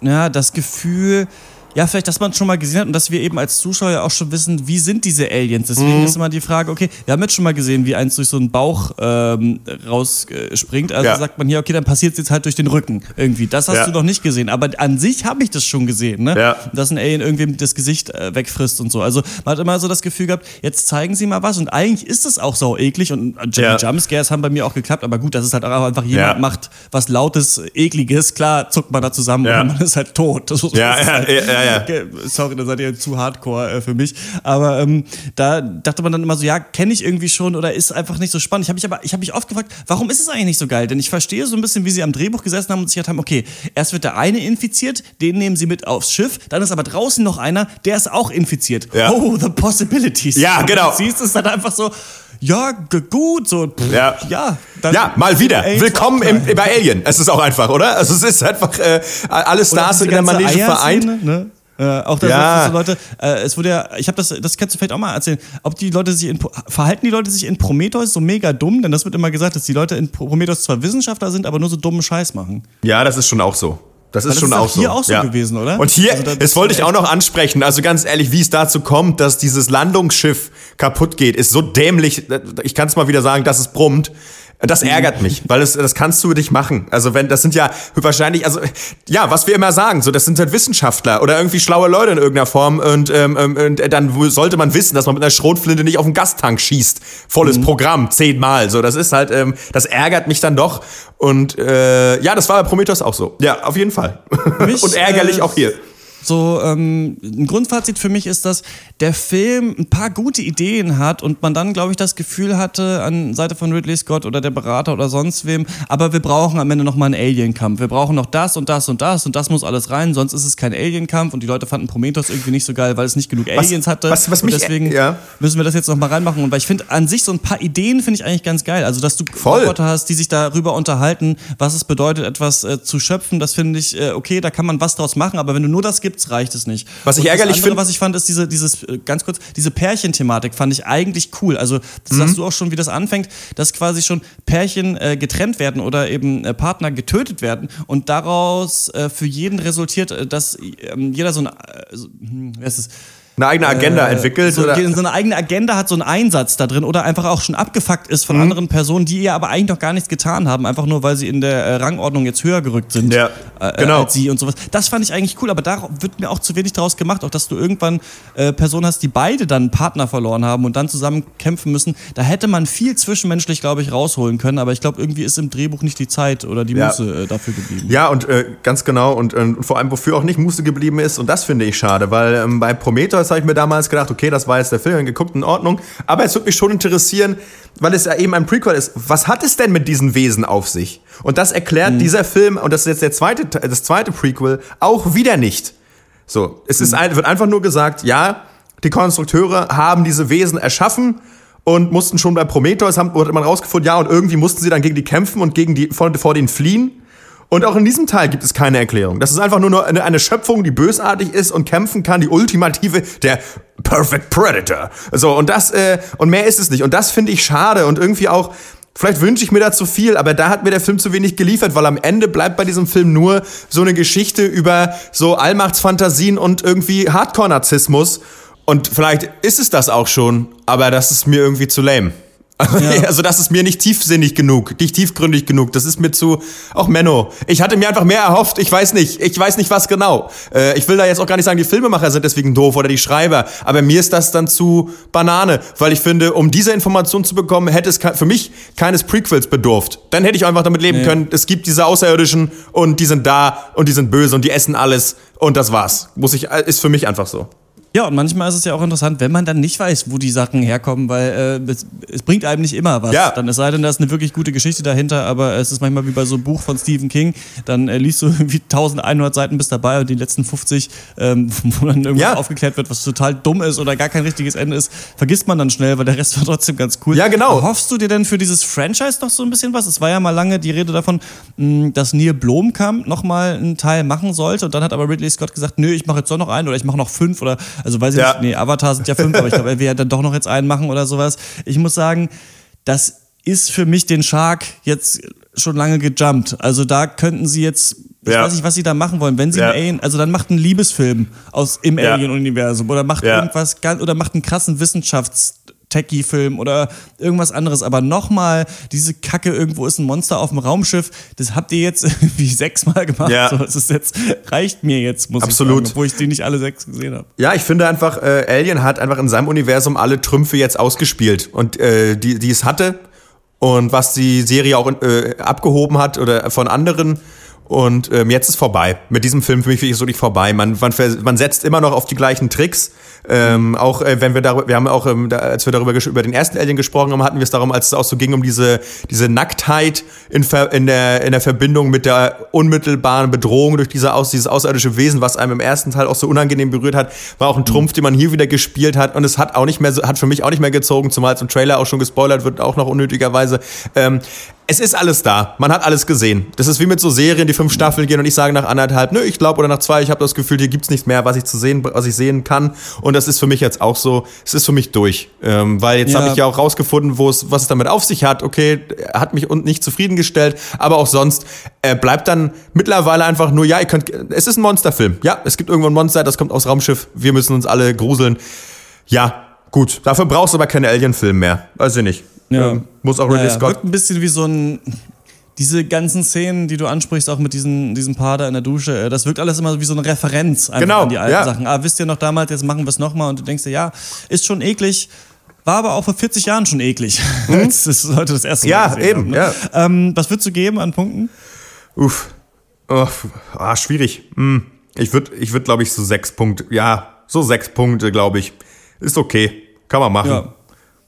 [SPEAKER 1] Das, ja, das Gefühl, ja, vielleicht, dass man es schon mal gesehen hat und dass wir eben als Zuschauer ja auch schon wissen, wie sind diese Aliens. Deswegen
[SPEAKER 2] Mhm.
[SPEAKER 1] ist immer die Frage, okay, wir haben jetzt schon mal gesehen, wie eins durch so einen Bauch ähm, rausspringt. Also
[SPEAKER 2] Ja.
[SPEAKER 1] sagt man hier, okay, dann passiert es jetzt halt durch den Rücken irgendwie. Das hast
[SPEAKER 2] Ja.
[SPEAKER 1] du noch nicht gesehen. Aber an sich habe ich das schon gesehen, ne?
[SPEAKER 2] Ja.
[SPEAKER 1] Dass ein Alien irgendwie das Gesicht äh, wegfrisst und so. Also man hat immer so das Gefühl gehabt, jetzt zeigen sie mal was. Und eigentlich ist es auch so eklig und
[SPEAKER 2] Ja.
[SPEAKER 1] Jump Jumpscares haben bei mir auch geklappt, aber gut, das ist halt auch einfach jemand
[SPEAKER 2] Ja.
[SPEAKER 1] macht was Lautes, Ekliges, klar zuckt man da zusammen
[SPEAKER 2] Ja.
[SPEAKER 1] und man ist halt tot. Das,
[SPEAKER 2] Ja,
[SPEAKER 1] ist
[SPEAKER 2] ja,
[SPEAKER 1] halt,
[SPEAKER 2] ja, ja,
[SPEAKER 1] Sorry, da seid ihr zu hardcore äh, für mich. Aber ähm, da dachte man dann immer so, ja, kenne ich irgendwie schon oder ist einfach nicht so spannend. Ich habe mich aber, ich habe mich oft gefragt, warum ist es eigentlich nicht so geil? Denn ich verstehe so ein bisschen, wie sie am Drehbuch gesessen haben und sich gedacht haben, okay, erst wird der eine infiziert, den nehmen sie mit aufs Schiff, dann ist aber draußen noch einer, der ist auch infiziert.
[SPEAKER 2] Ja.
[SPEAKER 1] Oh, the possibilities.
[SPEAKER 2] Ja, genau.
[SPEAKER 1] Du siehst es dann einfach so, ja, gut, so, pff,
[SPEAKER 2] Ja.
[SPEAKER 1] ja.
[SPEAKER 2] Ja, mal wieder. Willkommen im, bei Alien. Es ist auch einfach, oder? Also es ist einfach, äh, alle Stars sind in der Manege vereint.
[SPEAKER 1] Ne? Äh, auch da
[SPEAKER 2] Ja.
[SPEAKER 1] so Leute, äh, es wurde ja, ich habe das, das kannst du vielleicht auch mal erzählen, ob die Leute sich in, verhalten die Leute sich in Prometheus so mega dumm, denn das wird immer gesagt, dass die Leute in Prometheus zwar Wissenschaftler sind, aber nur so dummen Scheiß machen.
[SPEAKER 2] Ja, das ist schon auch so. Das ist
[SPEAKER 1] das
[SPEAKER 2] schon
[SPEAKER 1] ist
[SPEAKER 2] auch
[SPEAKER 1] auch
[SPEAKER 2] so.
[SPEAKER 1] hier auch so
[SPEAKER 2] ja.
[SPEAKER 1] gewesen, oder?
[SPEAKER 2] Und hier,
[SPEAKER 1] Also da-
[SPEAKER 2] das wollte ich auch noch ansprechen. Also ganz ehrlich, wie es dazu kommt, dass dieses Landungsschiff kaputt geht, ist so dämlich. Ich kann es mal wieder sagen, dass es brummt. Das
[SPEAKER 1] Mhm.
[SPEAKER 2] ärgert mich, weil es, das kannst du nicht machen. Also wenn, das sind ja wahrscheinlich, also ja, was wir immer sagen, so das sind halt Wissenschaftler oder irgendwie schlaue Leute in irgendeiner Form und, ähm, ähm, und dann sollte man wissen, dass man mit einer Schrotflinte nicht auf den Gastank schießt. Volles
[SPEAKER 1] Mhm.
[SPEAKER 2] Programm, zehnmal. So, das ist halt, ähm, das ärgert mich dann doch. Und äh, ja, das war bei Prometheus auch so. Ja, auf jeden Fall.
[SPEAKER 1] Mich,
[SPEAKER 2] und ärgerlich
[SPEAKER 1] äh,
[SPEAKER 2] auch hier.
[SPEAKER 1] So, ähm, ein Grundfazit für mich ist, dass der Film ein paar gute Ideen hat und man dann, glaube ich, das Gefühl hatte, an Seite von Ridley Scott oder der Berater oder sonst wem, aber wir brauchen am Ende nochmal einen Alien-Kampf. Wir brauchen noch das und das und das und das muss alles rein, sonst ist es kein Alien-Kampf und die Leute fanden Prometheus irgendwie nicht so geil, weil es nicht genug Aliens hatte.
[SPEAKER 2] was- was
[SPEAKER 1] und
[SPEAKER 2] mich-
[SPEAKER 1] deswegen
[SPEAKER 2] ja.
[SPEAKER 1] müssen wir das jetzt nochmal reinmachen. Und weil ich finde, an sich so ein paar Ideen finde ich eigentlich ganz geil. Also, dass du
[SPEAKER 2] Voll.
[SPEAKER 1] Roboter hast, die sich darüber unterhalten, was es bedeutet, etwas äh, zu schöpfen, das finde ich, äh, okay, da kann man was draus machen, aber wenn du nur das gibst, reicht es nicht.
[SPEAKER 2] Was ich
[SPEAKER 1] Und
[SPEAKER 2] ärgerlich
[SPEAKER 1] das andere,
[SPEAKER 2] find-
[SPEAKER 1] was ich fand, ist diese, dieses, äh, ganz kurz, diese Pärchenthematik fand ich eigentlich cool. Also, das
[SPEAKER 2] Mhm.
[SPEAKER 1] sagst du auch schon, wie das anfängt, dass quasi schon Pärchen äh, getrennt werden oder eben äh, Partner getötet werden und daraus äh, für jeden resultiert, äh, dass ähm, jeder so ein, äh, so, hm, wie heißt es?
[SPEAKER 2] Eine eigene Agenda entwickelt
[SPEAKER 1] so,
[SPEAKER 2] oder?
[SPEAKER 1] so eine eigene Agenda hat, so einen Einsatz da drin oder einfach auch schon abgefuckt ist
[SPEAKER 2] Mhm.
[SPEAKER 1] von anderen Personen, die ihr aber eigentlich noch gar nichts getan haben, einfach nur weil sie in der äh, Rangordnung jetzt höher gerückt sind
[SPEAKER 2] Ja,
[SPEAKER 1] äh,
[SPEAKER 2] genau.
[SPEAKER 1] als sie und sowas. Das fand ich eigentlich cool, aber da wird mir auch zu wenig draus gemacht, auch dass du irgendwann äh, Personen hast, die beide dann einen Partner verloren haben und dann zusammen kämpfen müssen. Da hätte man viel zwischenmenschlich, glaube ich, rausholen können, aber ich glaube, irgendwie ist im Drehbuch nicht die Zeit oder die
[SPEAKER 2] Ja.
[SPEAKER 1] Muße äh, dafür geblieben.
[SPEAKER 2] Ja, und äh, ganz genau, und äh, vor allem, wofür auch nicht Muße geblieben ist, und das finde ich schade, weil ähm, bei Prometheus habe ich mir damals gedacht, okay, das war jetzt der Film, geguckt, in Ordnung, aber es würde mich schon interessieren, weil es ja eben ein Prequel ist, was hat es denn mit diesen Wesen auf sich? Und das erklärt dieser Film, und das ist jetzt der zweite, Te- das zweite Prequel, auch wieder nicht. So, es ist ein, wird einfach nur gesagt, ja, die Konstrukteure haben diese Wesen erschaffen und mussten schon bei Prometheus, haben, wurde man rausgefunden, ja, und irgendwie mussten sie dann gegen die kämpfen und gegen die, vor, vor denen fliehen. Und auch in diesem Teil gibt es keine Erklärung. Das ist einfach nur eine, eine Schöpfung, die bösartig ist und kämpfen kann, die ultimative, der Perfect Predator. So, und das, äh, und mehr ist es nicht. Und das finde ich schade und irgendwie auch, Vielleicht wünsche ich mir da zu viel, aber da hat mir der Film zu wenig geliefert, weil am Ende bleibt bei diesem Film nur so eine Geschichte über so Allmachtsfantasien und irgendwie Hardcore-Narzissmus. Und vielleicht ist es das auch schon, aber das ist mir irgendwie zu lame. Ja. Also das ist mir nicht tiefsinnig genug, nicht tiefgründig genug. Das ist mir zu auch Menno. Ich hatte mir einfach mehr erhofft. Ich weiß nicht, ich weiß nicht was genau. Äh, ich will da jetzt auch gar nicht sagen, die Filmemacher sind deswegen doof oder die Schreiber. Aber mir ist das dann zu Banane, weil ich finde, um diese Information zu bekommen, hätte es für mich keines Prequels bedurft. Dann hätte ich einfach damit leben nee. können. Es gibt diese Außerirdischen und die sind da und die sind böse und die essen alles und das war's. Muss ich ist für mich einfach so.
[SPEAKER 1] Ja, und manchmal ist es ja auch interessant, wenn man dann nicht weiß, wo die Sachen herkommen, weil äh, es, es, bringt einem nicht immer was. Ja. Dann es sei denn, da ist eine wirklich gute Geschichte dahinter, aber es ist manchmal wie bei so einem Buch von Stephen King, dann äh, liest du irgendwie 1100 Seiten bis dabei und die letzten 50, ähm, wo dann irgendwas ja. aufgeklärt wird, was total dumm ist oder gar kein richtiges Ende ist, vergisst man dann schnell, weil der Rest war trotzdem ganz cool.
[SPEAKER 2] Ja, genau.
[SPEAKER 1] Hoffst du dir denn für dieses Franchise noch so ein bisschen was? Es war ja mal lange die Rede davon, mh, dass Neil Blomkamp nochmal einen Teil machen sollte und dann hat aber Ridley Scott gesagt, nö, ich mache jetzt doch noch einen oder ich mache noch fünf oder, also weiß ich ja. nicht, nee, Avatar sind ja fünf, aber ich glaube, er will ja dann doch noch jetzt einen machen oder sowas. Ich muss sagen, das ist für mich den Shark jetzt schon lange gejumpt. Also da könnten sie jetzt, ich ja. weiß nicht, was sie da machen wollen. Wenn sie ja. einen Alien, also dann macht einen Liebesfilm aus im ja. Alien-Universum oder macht irgendwas oder macht einen krassen Wissenschafts- Techie-Film oder irgendwas anderes. Aber nochmal, diese Kacke, irgendwo ist ein Monster auf dem Raumschiff, das habt ihr jetzt irgendwie sechsmal gemacht. Ja. So, das ist jetzt, reicht mir jetzt, muss
[SPEAKER 2] Absolut. ich
[SPEAKER 1] sagen, obwohl ich die nicht alle sechs gesehen habe.
[SPEAKER 2] Ja, ich finde einfach, äh, Alien hat einfach in seinem Universum alle Trümpfe jetzt ausgespielt. Und äh, die, die es hatte und was die Serie auch äh, abgehoben hat oder von anderen und ähm, jetzt ist vorbei. Mit diesem Film für mich ist es wirklich vorbei. Man, man, man setzt immer noch auf die gleichen Tricks. Ähm, auch äh, wenn wir darüber, wir haben auch, ähm, da, als wir darüber über den ersten Alien gesprochen haben, hatten wir es darum, als es auch so ging um diese, diese Nacktheit in, in, der, in der Verbindung mit der unmittelbaren Bedrohung durch diese aus, dieses außerirdische Wesen, was einem im ersten Teil auch so unangenehm berührt hat, war auch ein Trumpf, den man hier wieder gespielt hat. Und es hat auch nicht mehr, hat für mich auch nicht mehr gezogen, zumal es im Trailer auch schon gespoilert wird, auch noch unnötigerweise. Ähm, es ist alles da. Man hat alles gesehen. Das ist wie mit so Serien, die fünf Staffeln gehen und ich sage nach anderthalb, nö, ich glaube oder nach zwei, ich habe das Gefühl, hier gibt's nichts mehr, was ich zu sehen, was ich sehen kann. Und das ist für mich jetzt auch so. Es ist für mich durch, ähm, weil jetzt ja. habe ich ja auch rausgefunden, wo es, was es damit auf sich hat. Okay, hat mich und nicht zufriedengestellt, aber auch sonst äh, bleibt dann mittlerweile einfach nur, ja, ihr könnt, es ist ein Monsterfilm. Ja, es gibt irgendwo ein Monster, das kommt aus Raumschiff. Wir müssen uns alle gruseln. Ja, gut. Dafür brauchst du aber keine Alien-Film mehr. Weiß ich nicht. Ja. Ähm, muss auch Ridley ja, Scott.
[SPEAKER 1] Wirkt ein bisschen wie so ein. Diese ganzen Szenen, die du ansprichst, auch mit diesen, diesem Paar da in der Dusche, äh, das wirkt alles immer wie so eine Referenz
[SPEAKER 2] genau,
[SPEAKER 1] an die alten
[SPEAKER 2] ja.
[SPEAKER 1] Sachen. Ah, wisst ihr noch damals, jetzt machen wir es nochmal und du denkst dir, ja, ist schon eklig, war aber auch vor 40 Jahren schon eklig. Mhm. das ist heute das erste
[SPEAKER 2] Mal. Ja, eben. Haben, ne? ja.
[SPEAKER 1] Ähm, was würdest du geben an Punkten?
[SPEAKER 2] Uff. Oh, ah, schwierig. Hm. Ich würde, ich würd, glaube ich, so sechs Punkte. Ja, so sechs Punkte, glaube ich. Ist okay. Kann man machen. Ja.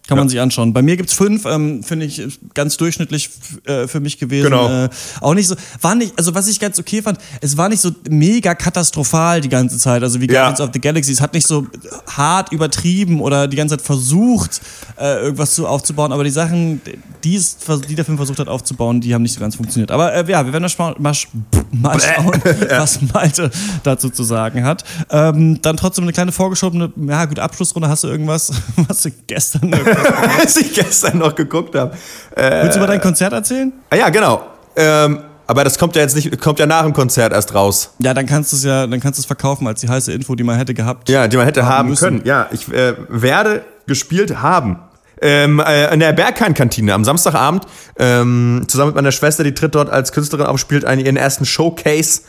[SPEAKER 1] Kann ja. man sich anschauen. Bei mir gibt's fünf, ähm, finde ich ganz durchschnittlich äh, für mich gewesen.
[SPEAKER 2] Genau.
[SPEAKER 1] Äh, auch nicht so, war nicht, also was ich ganz okay fand, es war nicht so mega katastrophal die ganze Zeit. Also wie Guardians ja. of the Galaxy. Es hat nicht so hart übertrieben oder die ganze Zeit versucht, äh, irgendwas zu aufzubauen. Aber die Sachen, die, es, die der Film versucht hat aufzubauen, die haben nicht so ganz funktioniert. Aber äh, ja, wir werden mal, mal, mal schauen, ja. was Malte dazu zu sagen hat. Ähm, dann trotzdem eine kleine vorgeschobene, ja gut, Abschlussrunde. Hast du irgendwas, was du gestern
[SPEAKER 2] als ich gestern noch geguckt habe.
[SPEAKER 1] Äh, Willst du über dein Konzert erzählen?
[SPEAKER 2] Ah, ja, genau. Ähm, aber das kommt ja jetzt nicht, kommt ja nach dem Konzert erst raus.
[SPEAKER 1] Ja, dann kannst du es ja, dann kannst du es verkaufen als die heiße Info, die man hätte gehabt.
[SPEAKER 2] Ja, die man hätte haben, haben können. Ja, ich äh, werde gespielt haben. Ähm, äh, in der Berghain-Kantine am Samstagabend ähm, zusammen mit meiner Schwester, die tritt dort als Künstlerin auf, spielt einen, ihren ersten Showcase.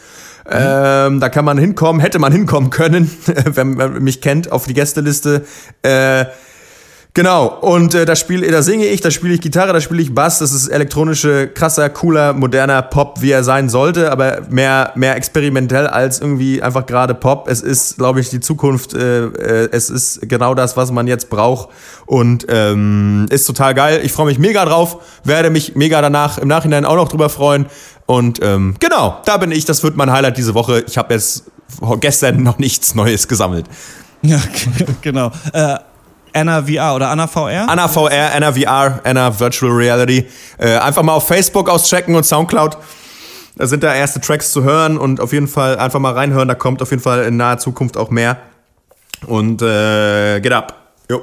[SPEAKER 2] Mhm. Ähm, da kann man hinkommen, hätte man hinkommen können, wenn man mich kennt, auf die Gästeliste. Äh, Genau, und äh, da spiele, da singe ich, da spiele ich Gitarre, da spiele ich Bass. Das ist elektronische, krasser, cooler, moderner Pop, wie er sein sollte, aber mehr, mehr experimentell als irgendwie einfach gerade Pop. Es ist, glaube ich, die Zukunft. Äh, äh, es ist genau das, was man jetzt braucht und ähm, ist total geil. Ich freue mich mega drauf, werde mich mega danach im Nachhinein auch noch drüber freuen. Und ähm, genau, da bin ich. Das wird mein Highlight diese Woche. Ich habe jetzt gestern noch nichts Neues gesammelt.
[SPEAKER 1] Ja, genau. Äh, Anna VR oder Anna VR?
[SPEAKER 2] Anna VR, Anna VR, Anna Virtual Reality. Äh, einfach mal auf Facebook auschecken und Soundcloud. Da sind da erste Tracks zu hören und auf jeden Fall einfach mal reinhören. Da kommt auf jeden Fall in naher Zukunft auch mehr. Und äh, get up. Jo.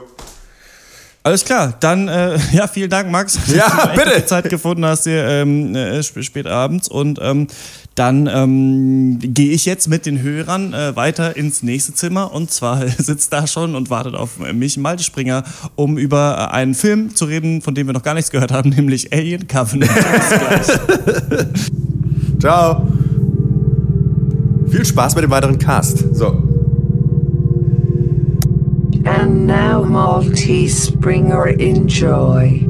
[SPEAKER 1] Alles klar, dann äh, ja, vielen Dank, Max.
[SPEAKER 2] Ja,
[SPEAKER 1] dass du
[SPEAKER 2] bitte.
[SPEAKER 1] Zeit gefunden hast hier ähm, äh, sp spät abends und ähm, dann ähm, gehe ich jetzt mit den Hörern äh, weiter ins nächste Zimmer und zwar sitzt da schon und wartet auf mich Malte Springer, um über äh, einen Film zu reden, von dem wir noch gar nichts gehört haben, nämlich Alien Covenant.
[SPEAKER 2] Ciao. Viel Spaß mit dem weiteren Cast. So.
[SPEAKER 3] And now, Maltese Springer, enjoy.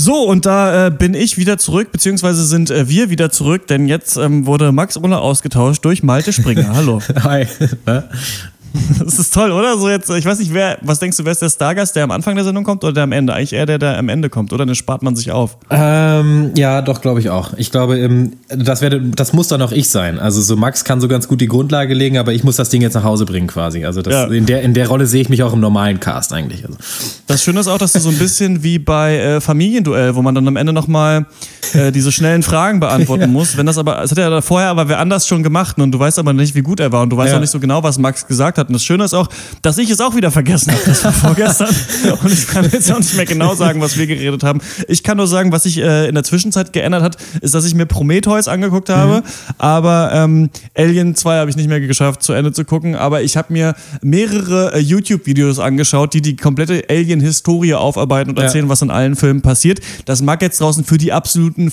[SPEAKER 1] So, und da äh, bin ich wieder zurück, beziehungsweise sind äh, wir wieder zurück, denn jetzt ähm, wurde Max Ulla ausgetauscht durch Malte Springer. Hallo.
[SPEAKER 4] Hi.
[SPEAKER 1] Das ist toll, oder? So jetzt, ich weiß nicht, wer, was denkst du, wer ist der Stargast, der am Anfang der Sendung kommt oder der am Ende? Eigentlich eher der, der am Ende kommt, oder? Dann spart man sich auf.
[SPEAKER 4] Ähm, ja, doch, glaube ich auch. Ich glaube, ähm, das, werde, das muss dann auch ich sein. Also so Max kann so ganz gut die Grundlage legen, aber ich muss das Ding jetzt nach Hause bringen quasi. Also das,
[SPEAKER 1] Ja.
[SPEAKER 4] in, der, in der Rolle sehe ich mich auch im normalen Cast eigentlich. Also.
[SPEAKER 1] Das Schöne ist auch, dass du so ein bisschen wie bei äh, Familienduell, wo man dann am Ende nochmal äh, diese schnellen Fragen beantworten muss. Wenn das aber, das hat er ja vorher aber wer anders schon gemacht und du weißt aber nicht, wie gut er war und du weißt
[SPEAKER 4] Ja.
[SPEAKER 1] auch nicht so genau, was Max gesagt hat. Und das Schöne ist auch, dass ich es auch wieder vergessen habe. Das war vorgestern und ich kann jetzt auch nicht mehr genau sagen, was wir geredet haben. Ich kann nur sagen, was sich äh, in der Zwischenzeit geändert hat, ist, dass ich mir Prometheus angeguckt habe, aber ähm, Alien 2 habe ich nicht mehr geschafft, zu Ende zu gucken, aber ich habe mir mehrere äh, YouTube-Videos angeschaut, die die komplette Alien-Historie aufarbeiten und
[SPEAKER 4] Ja.
[SPEAKER 1] erzählen, was in allen Filmen passiert. Das mag jetzt draußen für die absoluten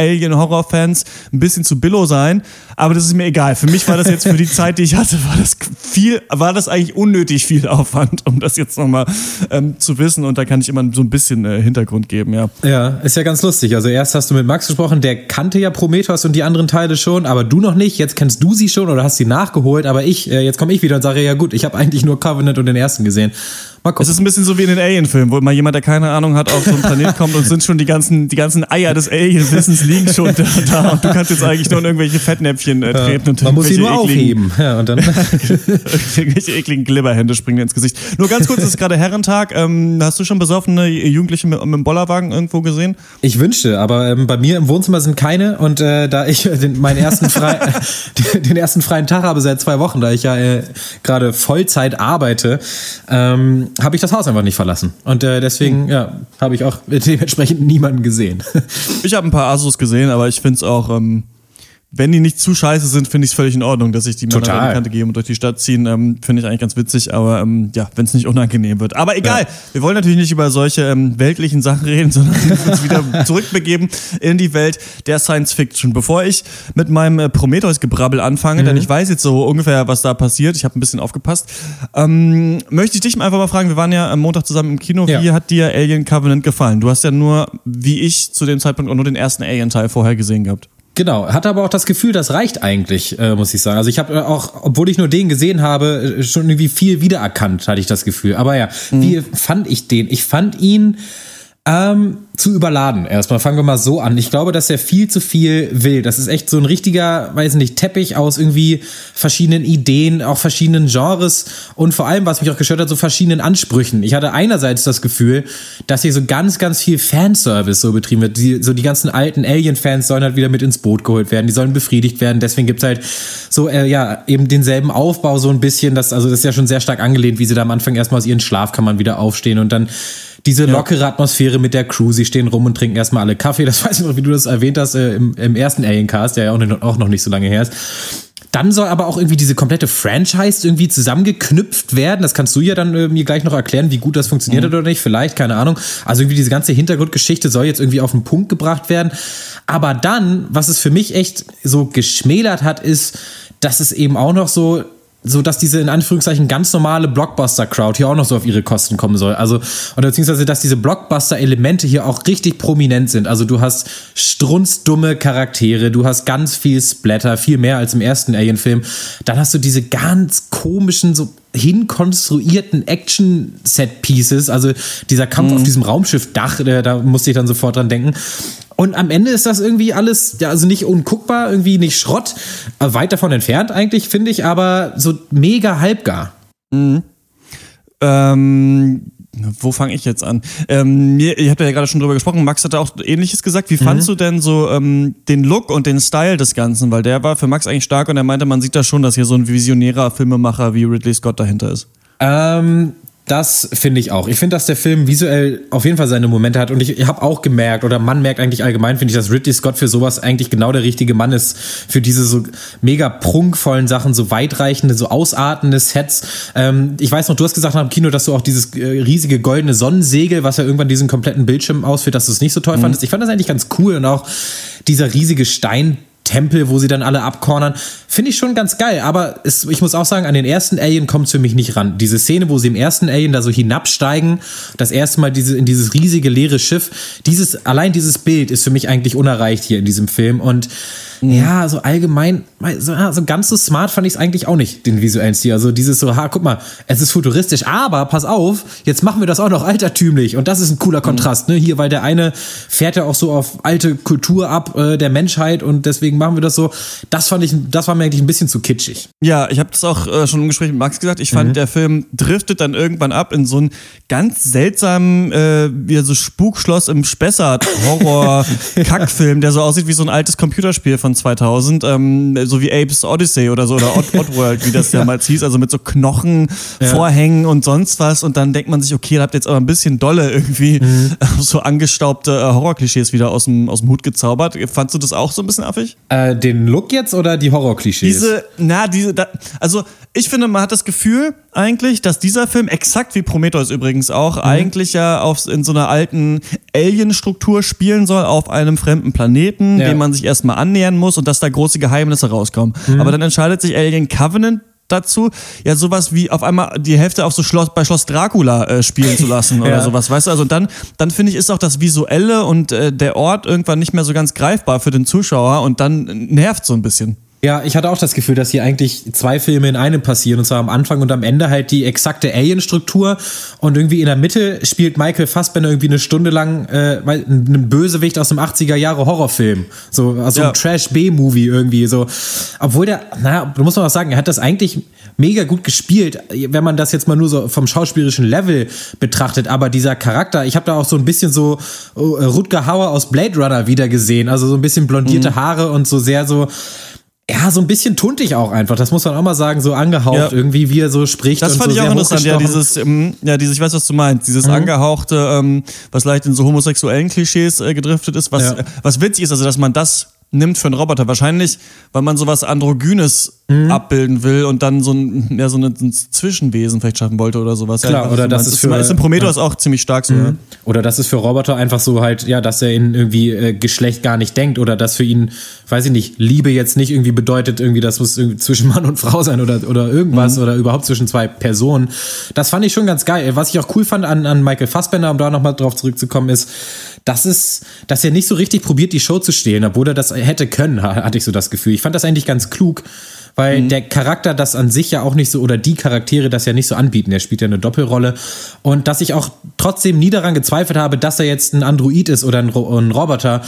[SPEAKER 1] Film-Alien-Horror-Fans ein bisschen zu billow sein, aber das ist mir egal. Für mich war das jetzt für die Zeit, die ich hatte, war das viel, war das eigentlich unnötig viel Aufwand, um das jetzt nochmal ähm, zu wissen und da kann ich immer so ein bisschen äh, Hintergrund geben, ja.
[SPEAKER 4] Ja, ist ja ganz lustig. Also erst hast du mit Max gesprochen, der kannte ja Prometheus und die anderen Teile schon, aber du noch nicht. Jetzt kennst du sie schon oder hast sie nachgeholt, aber ich, äh, jetzt komme ich wieder und sage, ja gut, ich habe eigentlich nur Covenant und den ersten gesehen. Mal
[SPEAKER 1] Es
[SPEAKER 4] gucken.
[SPEAKER 1] ist ein bisschen so wie in den Alien-Filmen, wo immer jemand, der keine Ahnung hat, auf so einen Planet kommt und sind schon die ganzen, die ganzen Eier des Alien-Wissens liegen schon da, da und du kannst jetzt eigentlich nur in irgendwelche Fettnäpfchen äh, treten und
[SPEAKER 4] Man muss sie nur aufheben. Ja, und dann
[SPEAKER 1] irgendwelche ekligen Glibberhände springen dir ins Gesicht. Nur ganz kurz, es ist gerade Herrentag. Ähm, hast du schon besoffene Jugendliche mit, mit dem Bollerwagen irgendwo gesehen?
[SPEAKER 4] Ich wünschte, aber ähm, bei mir im Wohnzimmer sind keine und äh, da ich den, meinen ersten frei, den ersten freien Tag habe seit zwei Wochen, da ich ja äh, gerade Vollzeit arbeite, ähm, habe ich das Haus einfach nicht verlassen und äh, deswegen ja habe ich auch dementsprechend niemanden gesehen.
[SPEAKER 1] Ich habe ein paar Asus gesehen, aber ich finde es auch, ähm, wenn die nicht zu scheiße sind, finde ich es völlig in Ordnung, dass sich die Männer über die Kante geben und durch die Stadt ziehen. Ähm, finde ich eigentlich ganz witzig, aber ähm, ja, wenn es nicht unangenehm wird. Aber egal, wir wollen natürlich nicht über solche ähm, weltlichen Sachen reden, sondern uns wieder zurückbegeben in die Welt der Science Fiction. Bevor ich mit meinem äh, Prometheus-Gebrabbel anfange, denn ich weiß jetzt so ungefähr, was da passiert, ich habe ein bisschen aufgepasst, ähm, möchte ich dich einfach mal fragen, wir waren ja am Montag zusammen im Kino,
[SPEAKER 4] Ja.
[SPEAKER 1] wie hat dir Alien Covenant gefallen? Du hast ja nur, wie ich zu dem Zeitpunkt auch nur den ersten Alien-Teil vorher gesehen gehabt.
[SPEAKER 4] Genau, hatte aber auch das Gefühl, das reicht eigentlich, äh, muss ich sagen. Also ich habe äh, auch, obwohl ich nur den gesehen habe, äh, schon irgendwie viel wiedererkannt, hatte ich das Gefühl. Aber ja, wie fand ich den? Ich fand ihn ähm, zu überladen. Erstmal fangen wir mal so an. Ich glaube, dass er viel zu viel will. Das ist echt so ein richtiger, weiß nicht, Teppich aus irgendwie verschiedenen Ideen, auch verschiedenen Genres und vor allem, was mich auch gestört hat, so verschiedenen Ansprüchen. Ich hatte einerseits das Gefühl, dass hier so ganz, ganz viel Fanservice so betrieben wird. Die, so die ganzen alten Alien-Fans sollen halt wieder mit ins Boot geholt werden. Die sollen befriedigt werden. Deswegen gibt's halt so, äh, ja, eben denselben Aufbau so ein bisschen. Das, also das ist ja schon sehr stark angelehnt, wie sie da am Anfang erstmal aus ihren Schlafkammern wieder aufstehen und dann diese lockere Atmosphäre mit der Crew. Sie stehen rum und trinken erstmal alle Kaffee. Das weiß ich noch, wie du das erwähnt hast äh, im, im ersten Alien-Cast, der ja auch, noch- auch noch nicht so lange her ist. Dann soll aber auch irgendwie diese komplette Franchise irgendwie zusammengeknüpft werden. Das kannst du ja dann äh, mir gleich noch erklären, wie gut das funktioniert hat oder nicht. Vielleicht, keine Ahnung. Also irgendwie diese ganze Hintergrundgeschichte soll jetzt irgendwie auf den Punkt gebracht werden. Aber dann, was es für mich echt so geschmälert hat, ist, dass es eben auch noch so so dass diese in Anführungszeichen ganz normale Blockbuster-Crowd hier auch noch so auf ihre Kosten kommen soll. Also, oder beziehungsweise, dass diese Blockbuster-Elemente hier auch richtig prominent sind. Also du hast strunzdumme Charaktere, du hast ganz viel Splatter, viel mehr als im ersten Alien-Film. Dann hast du diese ganz komischen, so hinkonstruierten Action-Set-Pieces, also dieser Kampf auf diesem Raumschiffdach, der, da musste ich dann sofort dran denken. Und am Ende ist das irgendwie alles, ja, also nicht unguckbar, irgendwie nicht Schrott, äh, weit davon entfernt eigentlich, finde ich, aber so mega halbgar.
[SPEAKER 1] Ähm, wo fange ich jetzt an? Ähm, mir, ihr habt ja gerade schon drüber gesprochen, Max hatte auch ähnliches gesagt. Wie fandst du denn so ähm, den Look und den Style des Ganzen? Weil der war für Max eigentlich stark und er meinte, man sieht da schon, dass hier so ein visionärer Filmemacher wie Ridley Scott dahinter ist.
[SPEAKER 4] Ähm, das finde ich auch. Ich finde, dass der Film visuell auf jeden Fall seine Momente hat. Und ich, habe auch gemerkt, oder man merkt eigentlich allgemein, finde ich, dass Ridley Scott für sowas eigentlich genau der richtige Mann ist. Für diese so mega prunkvollen Sachen, so weitreichende, so ausartende Sets. Ähm, ich weiß noch, du hast gesagt nach dem Kino, dass du auch dieses äh, riesige goldene Sonnensegel, was ja irgendwann diesen kompletten Bildschirm ausführt, dass du es nicht so toll
[SPEAKER 1] Mhm.
[SPEAKER 4] fandest. Ich fand das eigentlich ganz cool. Und auch dieser riesige Stein. Tempel, wo sie dann alle abcornern. Finde ich schon ganz geil, aber es, ich muss auch sagen, an den ersten Alien kommt es für mich nicht ran. Diese Szene, wo sie im ersten Alien da so hinabsteigen, das erste Mal diese, in dieses riesige leere Schiff, dieses, allein dieses Bild ist für mich eigentlich unerreicht hier in diesem Film und ja, so allgemein, so, so ganz so smart fand ich es eigentlich auch nicht, den visuellen Stil. Also dieses so, ha, guck mal, es ist futuristisch, aber pass auf, jetzt machen wir das auch noch altertümlich und das ist ein cooler Kontrast, ne? Hier, weil der eine fährt ja auch so auf alte Kultur ab äh, der Menschheit und deswegen machen wir das so. Das fand ich, das war mir eigentlich ein bisschen zu kitschig.
[SPEAKER 1] Ja, ich habe das auch äh, schon im Gespräch mit Max gesagt. Ich fand, der Film driftet dann irgendwann ab in so einen ganz seltsamen, äh, wie so Spukschloss im Spessart Horror-Kackfilm, der so aussieht wie so ein altes Computerspiel von 2000, ähm, so wie Apes Odyssey oder so oder Odd, Oddworld, wie das damals hieß, also mit so Knochen, Vorhängen und sonst was. Und dann denkt man sich, okay, da habt ihr jetzt aber ein bisschen dolle irgendwie so angestaubte äh, Horror-Klischees wieder aus dem, aus dem Hut gezaubert. Fandst du das auch so ein bisschen affig?
[SPEAKER 4] Äh, den Look jetzt oder die Horror-Klischees?
[SPEAKER 1] Diese, na, diese, da, also ich finde, man hat das Gefühl eigentlich, dass dieser Film, exakt wie Prometheus übrigens auch, eigentlich ja auf, in so einer alten Alien-Struktur spielen soll, auf einem fremden Planeten,
[SPEAKER 4] Ja.
[SPEAKER 1] dem man sich erstmal annähern muss und dass da große Geheimnisse rauskommen. Aber dann entscheidet sich Alien Covenant dazu, ja sowas wie auf einmal die Hälfte auf so Schloss, bei Schloss Dracula äh, spielen zu lassen oder
[SPEAKER 4] Ja.
[SPEAKER 1] sowas, weißt du? Also dann, dann finde ich, ist auch das Visuelle und äh, der Ort irgendwann nicht mehr so ganz greifbar für den Zuschauer und dann nervt so ein bisschen.
[SPEAKER 4] Ja, ich hatte auch das Gefühl, dass hier eigentlich zwei Filme in einem passieren. Und zwar am Anfang und am Ende halt die exakte Alien-Struktur. Und irgendwie in der Mitte spielt Michael Fassbender irgendwie eine Stunde lang äh, einen Bösewicht aus einem 80er Jahre Horrorfilm. So also
[SPEAKER 1] Ja.
[SPEAKER 4] ein Trash-B-Movie irgendwie. so. Obwohl der, naja, du musst mal was sagen, er hat das eigentlich mega gut gespielt, wenn man das jetzt mal nur so vom schauspielerischen Level betrachtet. Aber dieser Charakter, ich habe da auch so ein bisschen so äh, Rutger Hauer aus Blade Runner wieder gesehen. Also so ein bisschen blondierte Haare und so sehr so ja, so ein bisschen tuntig auch einfach. Das muss man auch mal sagen, so angehaucht
[SPEAKER 1] Ja.
[SPEAKER 4] irgendwie, wie er so spricht.
[SPEAKER 1] Das fand
[SPEAKER 4] so
[SPEAKER 1] ich auch interessant, ja, dieses, ähm, ja, dieses, ich weiß, was du meinst, dieses
[SPEAKER 4] Mhm.
[SPEAKER 1] angehauchte, ähm, was leicht in so homosexuellen Klischees äh, gedriftet ist, was,
[SPEAKER 4] Ja.
[SPEAKER 1] äh, was witzig ist, also dass man das nimmt für einen Roboter. Wahrscheinlich, weil man sowas Androgynes
[SPEAKER 4] Mhm.
[SPEAKER 1] abbilden will und dann so ein, ja, so eine, so ein Zwischenwesen vielleicht schaffen wollte oder sowas.
[SPEAKER 4] Klar,
[SPEAKER 1] ja,
[SPEAKER 4] oder das ist
[SPEAKER 1] ist,
[SPEAKER 4] für- Mhm.
[SPEAKER 1] ist in Prometheus auch ziemlich stark so. Ja.
[SPEAKER 4] Oder dass es für Roboter einfach so halt, ja, dass er in irgendwie äh, Geschlecht gar nicht denkt oder dass für ihn, weiß ich nicht, Liebe jetzt nicht irgendwie bedeutet, irgendwie, das muss irgendwie zwischen Mann und Frau sein oder, oder irgendwas oder überhaupt zwischen zwei Personen. Das fand ich schon ganz geil. Was ich auch cool fand an, an Michael Fassbender, um da nochmal drauf zurückzukommen, ist, dass es, dass er nicht so richtig probiert, die Show zu stehlen, obwohl er das hätte können, ha- hatte ich so das Gefühl. Ich fand das eigentlich ganz klug. Weil der Charakter das an sich ja auch nicht so, oder die Charaktere das ja nicht so anbieten. Er spielt ja eine Doppelrolle. Und dass ich auch trotzdem nie daran gezweifelt habe, dass er jetzt ein Android ist oder ein, ein Roboter.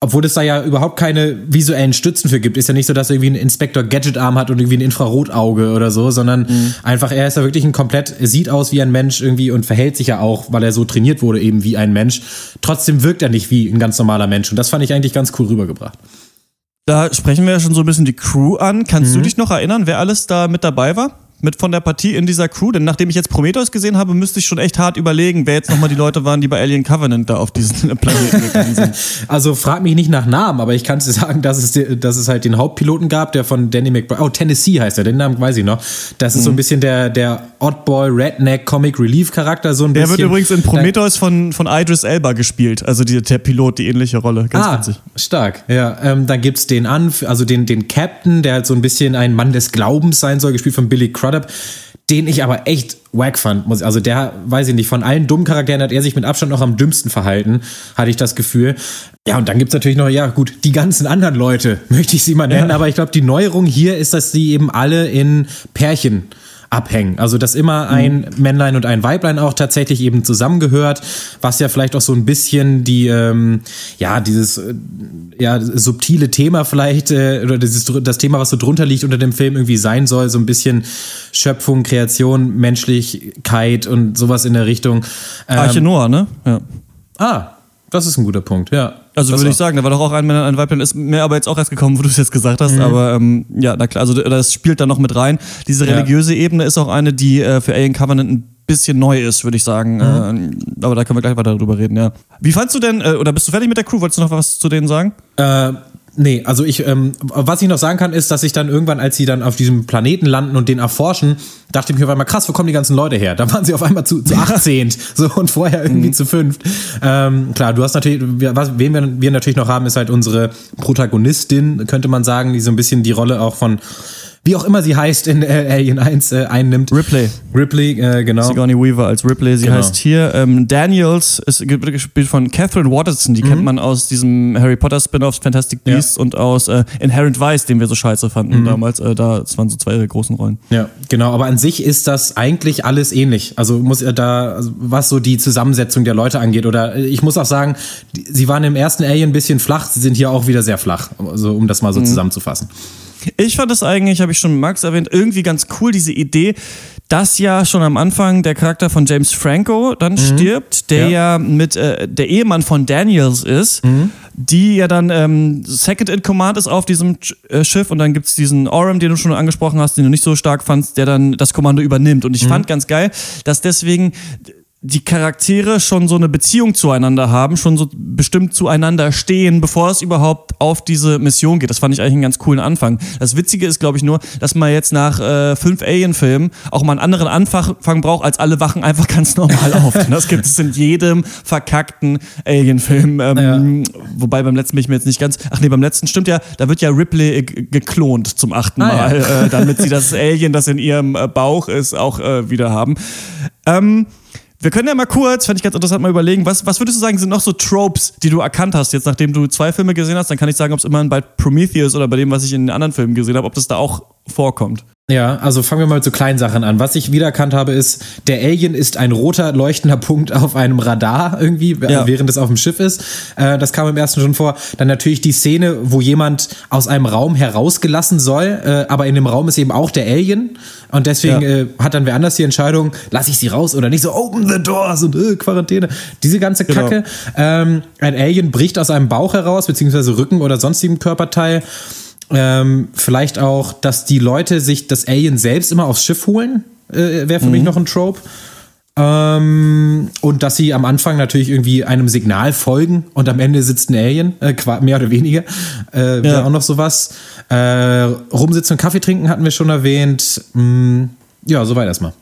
[SPEAKER 4] Obwohl es da ja überhaupt keine visuellen Stützen für gibt. Ist ja nicht so, dass er irgendwie einen Inspector Gadget-Arm hat und irgendwie ein Infrarotauge oder so, sondern einfach, er ist ja wirklich ein komplett, er sieht aus wie ein Mensch irgendwie und verhält sich ja auch, weil er so trainiert wurde, eben wie ein Mensch. Trotzdem wirkt er nicht wie ein ganz normaler Mensch. Und das fand ich eigentlich ganz cool rübergebracht.
[SPEAKER 1] Da sprechen wir ja schon so ein bisschen die Crew an. Kannst
[SPEAKER 4] Mhm.
[SPEAKER 1] du dich noch erinnern, wer alles da mit dabei war? Mit von der Partie in dieser Crew? Denn nachdem ich jetzt Prometheus gesehen habe, müsste ich schon echt hart überlegen, wer jetzt nochmal die Leute waren, die bei Alien Covenant da auf diesen Planeten gegangen sind.
[SPEAKER 4] Also frag mich nicht nach Namen, aber ich kann dir sagen, dass es, dass es halt den Hauptpiloten gab, der von Danny McBride, oh, Tennessee heißt er, den Namen weiß ich noch. Das ist so ein bisschen der, der Oddboy, Redneck, Comic Relief Charakter, so ein
[SPEAKER 1] Der
[SPEAKER 4] bisschen.
[SPEAKER 1] wird übrigens in Prometheus von, von Idris Elba gespielt. Also die, der Pilot, die ähnliche Rolle. Ganz
[SPEAKER 4] ah,
[SPEAKER 1] witzig.
[SPEAKER 4] stark. Ja, ähm, dann gibt's den also den, den Captain, der halt so ein bisschen ein Mann des Glaubens sein soll, gespielt von Billy Crudup, den ich aber echt wack fand. Muss- Also der, weiß ich nicht, von allen dummen Charakteren hat er sich mit Abstand noch am dümmsten verhalten, hatte ich das Gefühl. Ja, und dann gibt's natürlich noch, ja gut, die ganzen anderen Leute, möchte ich sie mal nennen, aber ich glaube, die Neuerung hier ist, dass sie eben alle in Pärchen abhängen. Also dass immer ein Männlein und ein Weiblein auch tatsächlich eben zusammengehört, was ja vielleicht auch so ein bisschen die, ähm, ja, dieses äh, ja, subtile Thema vielleicht, äh, oder dieses, das Thema, was so drunter liegt unter dem Film irgendwie sein soll, so ein bisschen Schöpfung, Kreation, Menschlichkeit und sowas in der Richtung. Ähm,
[SPEAKER 1] Arche Noah, ne? Ja.
[SPEAKER 4] ah, das ist ein guter Punkt, ja.
[SPEAKER 1] Also würde ich sagen, da war doch auch ein Männer, ein Weiblein, ist mir aber jetzt auch erst gekommen, wo du es jetzt gesagt
[SPEAKER 4] Mhm.
[SPEAKER 1] hast. Aber ähm, ja, na klar, also das spielt da noch mit rein. Diese
[SPEAKER 4] Ja.
[SPEAKER 1] religiöse Ebene ist auch eine, die äh, für Alien Covenant ein bisschen neu ist, würde ich sagen.
[SPEAKER 4] Mhm.
[SPEAKER 1] Äh, aber da können wir gleich weiter drüber reden, ja. Wie fandst du denn, äh, oder bist du fertig mit der Crew? Wolltest du noch was zu denen sagen?
[SPEAKER 4] Äh, nee, also ich, ähm, was ich noch sagen kann, ist, dass ich dann irgendwann, als sie dann auf diesem Planeten landen und den erforschen, dachte ich mir auf einmal, krass, wo kommen die ganzen Leute her? Da waren sie auf einmal zu, zu 18 so und vorher irgendwie zu fünf. Ähm, klar, du hast natürlich, was, wen wir, wir natürlich noch haben, ist halt unsere Protagonistin, könnte man sagen, die so ein bisschen die Rolle auch von, wie auch immer sie heißt, in äh, Alien 1 äh, einnimmt.
[SPEAKER 1] Ripley.
[SPEAKER 4] Ripley, äh, genau.
[SPEAKER 1] Sigourney Weaver als Ripley. Sie
[SPEAKER 4] Genau.
[SPEAKER 1] heißt hier ähm, Daniels, ist gespielt von Catherine Watterson. Die kennt man aus diesem Harry Potter Spin-off Fantastic
[SPEAKER 4] Mhm. Ja.
[SPEAKER 1] Beasts und aus äh, Inherent Vice, den wir so scheiße fanden damals. Äh, da, das waren so zwei ihrer großen Rollen.
[SPEAKER 4] Ja, genau, aber an sich ist das eigentlich alles ähnlich. Also muss er da, also was so die Zusammensetzung der Leute angeht. Oder äh, ich muss auch sagen, die, sie waren im ersten Alien ein bisschen flach, sie sind hier auch wieder sehr flach, also um das mal so zusammenzufassen.
[SPEAKER 1] Ich fand es eigentlich, habe ich schon mit Max erwähnt, irgendwie ganz cool, diese Idee, dass ja schon am Anfang der Charakter von James Franco dann stirbt, der ja,
[SPEAKER 4] Ja.
[SPEAKER 1] mit äh, der Ehemann von Daniels ist, die ja dann ähm, Second in Command ist auf diesem äh, Schiff und dann gibt's diesen Orem, den du schon angesprochen hast, den du nicht so stark fandst, der dann das Kommando übernimmt. Und ich fand ganz geil, dass deswegen die Charaktere schon so eine Beziehung zueinander haben, schon so bestimmt zueinander stehen, bevor es überhaupt auf diese Mission geht. Das fand ich eigentlich einen ganz coolen Anfang. Das Witzige ist, glaube ich, nur, dass man jetzt nach äh, fünf Alien-Filmen auch mal einen anderen Anfang braucht, als alle wachen einfach ganz normal auf. Das gibt es in jedem verkackten Alien-Film. Ähm, Wobei beim letzten bin ich mir jetzt nicht ganz. Ach nee, beim letzten stimmt ja, da wird ja Ripley geklont zum achten
[SPEAKER 4] Ah, ja.
[SPEAKER 1] Mal, äh, damit sie das Alien, das in ihrem äh, Bauch ist, auch äh, wieder haben. Ähm, wir können ja mal kurz, fand ich ganz interessant, mal überlegen, was, was würdest du sagen, sind noch so Tropes, die du erkannt hast, jetzt nachdem du zwei Filme gesehen hast, dann kann ich sagen, ob es immerhin bei Prometheus oder bei dem, was ich in den anderen Filmen gesehen habe, ob das da auch vorkommt.
[SPEAKER 4] Ja, also fangen wir mal mit so kleinen Sachen an. Was ich wiedererkannt habe, ist, der Alien ist ein roter leuchtender Punkt auf einem Radar irgendwie,
[SPEAKER 1] Ja.
[SPEAKER 4] während es auf dem Schiff ist. Äh, das kam im ersten schon vor. Dann natürlich die Szene, wo jemand aus einem Raum herausgelassen soll, äh, aber in dem Raum ist eben auch der Alien. Und deswegen
[SPEAKER 1] Ja.
[SPEAKER 4] äh, hat dann wer anders die Entscheidung, lasse ich sie raus oder nicht so, open the doors und äh, Quarantäne. Diese ganze
[SPEAKER 1] Genau.
[SPEAKER 4] Kacke. Ähm, ein Alien bricht aus einem Bauch heraus, beziehungsweise Rücken oder sonstigem Körperteil. Ähm, vielleicht auch, dass die Leute sich das Alien selbst immer aufs Schiff holen, äh, wäre für mich noch ein Trope. Ähm, und dass sie am Anfang natürlich irgendwie einem Signal folgen und am Ende sitzt ein Alien, äh, mehr oder weniger. Äh, wäre
[SPEAKER 1] Ja.
[SPEAKER 4] auch noch sowas. Äh, rumsitzen und Kaffee trinken hatten wir schon erwähnt. Mm, ja, soweit erstmal.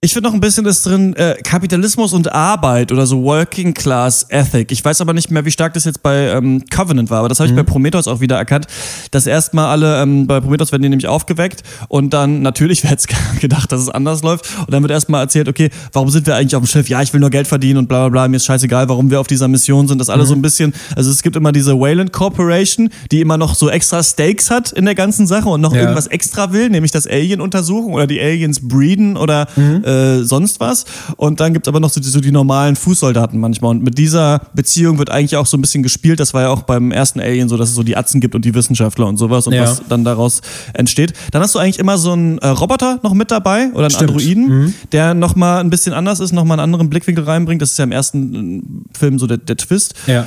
[SPEAKER 1] Ich finde noch ein bisschen ist drin äh, Kapitalismus und Arbeit oder so Working Class Ethic. Ich weiß aber nicht mehr, wie stark das jetzt bei ähm, Covenant war, aber das habe ich bei Prometheus auch wieder erkannt, dass erstmal alle, ähm, bei Prometheus werden die nämlich aufgeweckt und dann, natürlich wer hätte gedacht, dass es anders läuft und dann wird erstmal erzählt, okay, warum sind wir eigentlich auf dem Schiff? Ja, ich will nur Geld verdienen und bla bla bla, mir ist scheißegal, warum wir auf dieser Mission sind. Das alle so ein bisschen, also es gibt immer diese Wayland Corporation, die immer noch so extra Stakes hat in der ganzen Sache und noch
[SPEAKER 4] Ja.
[SPEAKER 1] irgendwas extra will, nämlich das Alien untersuchen oder die Aliens breeden oder äh, sonst was. Und dann gibt es aber noch so die, so die normalen Fußsoldaten manchmal. Und mit dieser Beziehung wird eigentlich auch so ein bisschen gespielt. Das war ja auch beim ersten Alien so, dass es so die Atzen gibt und die Wissenschaftler und sowas und
[SPEAKER 4] Ja.
[SPEAKER 1] was dann daraus entsteht. Dann hast du eigentlich immer so einen äh, Roboter noch mit dabei oder einen
[SPEAKER 4] Stimmt.
[SPEAKER 1] Androiden, der nochmal ein bisschen anders ist, nochmal einen anderen Blickwinkel reinbringt. Das ist ja im ersten äh, Film so der, der Twist.
[SPEAKER 4] Ja.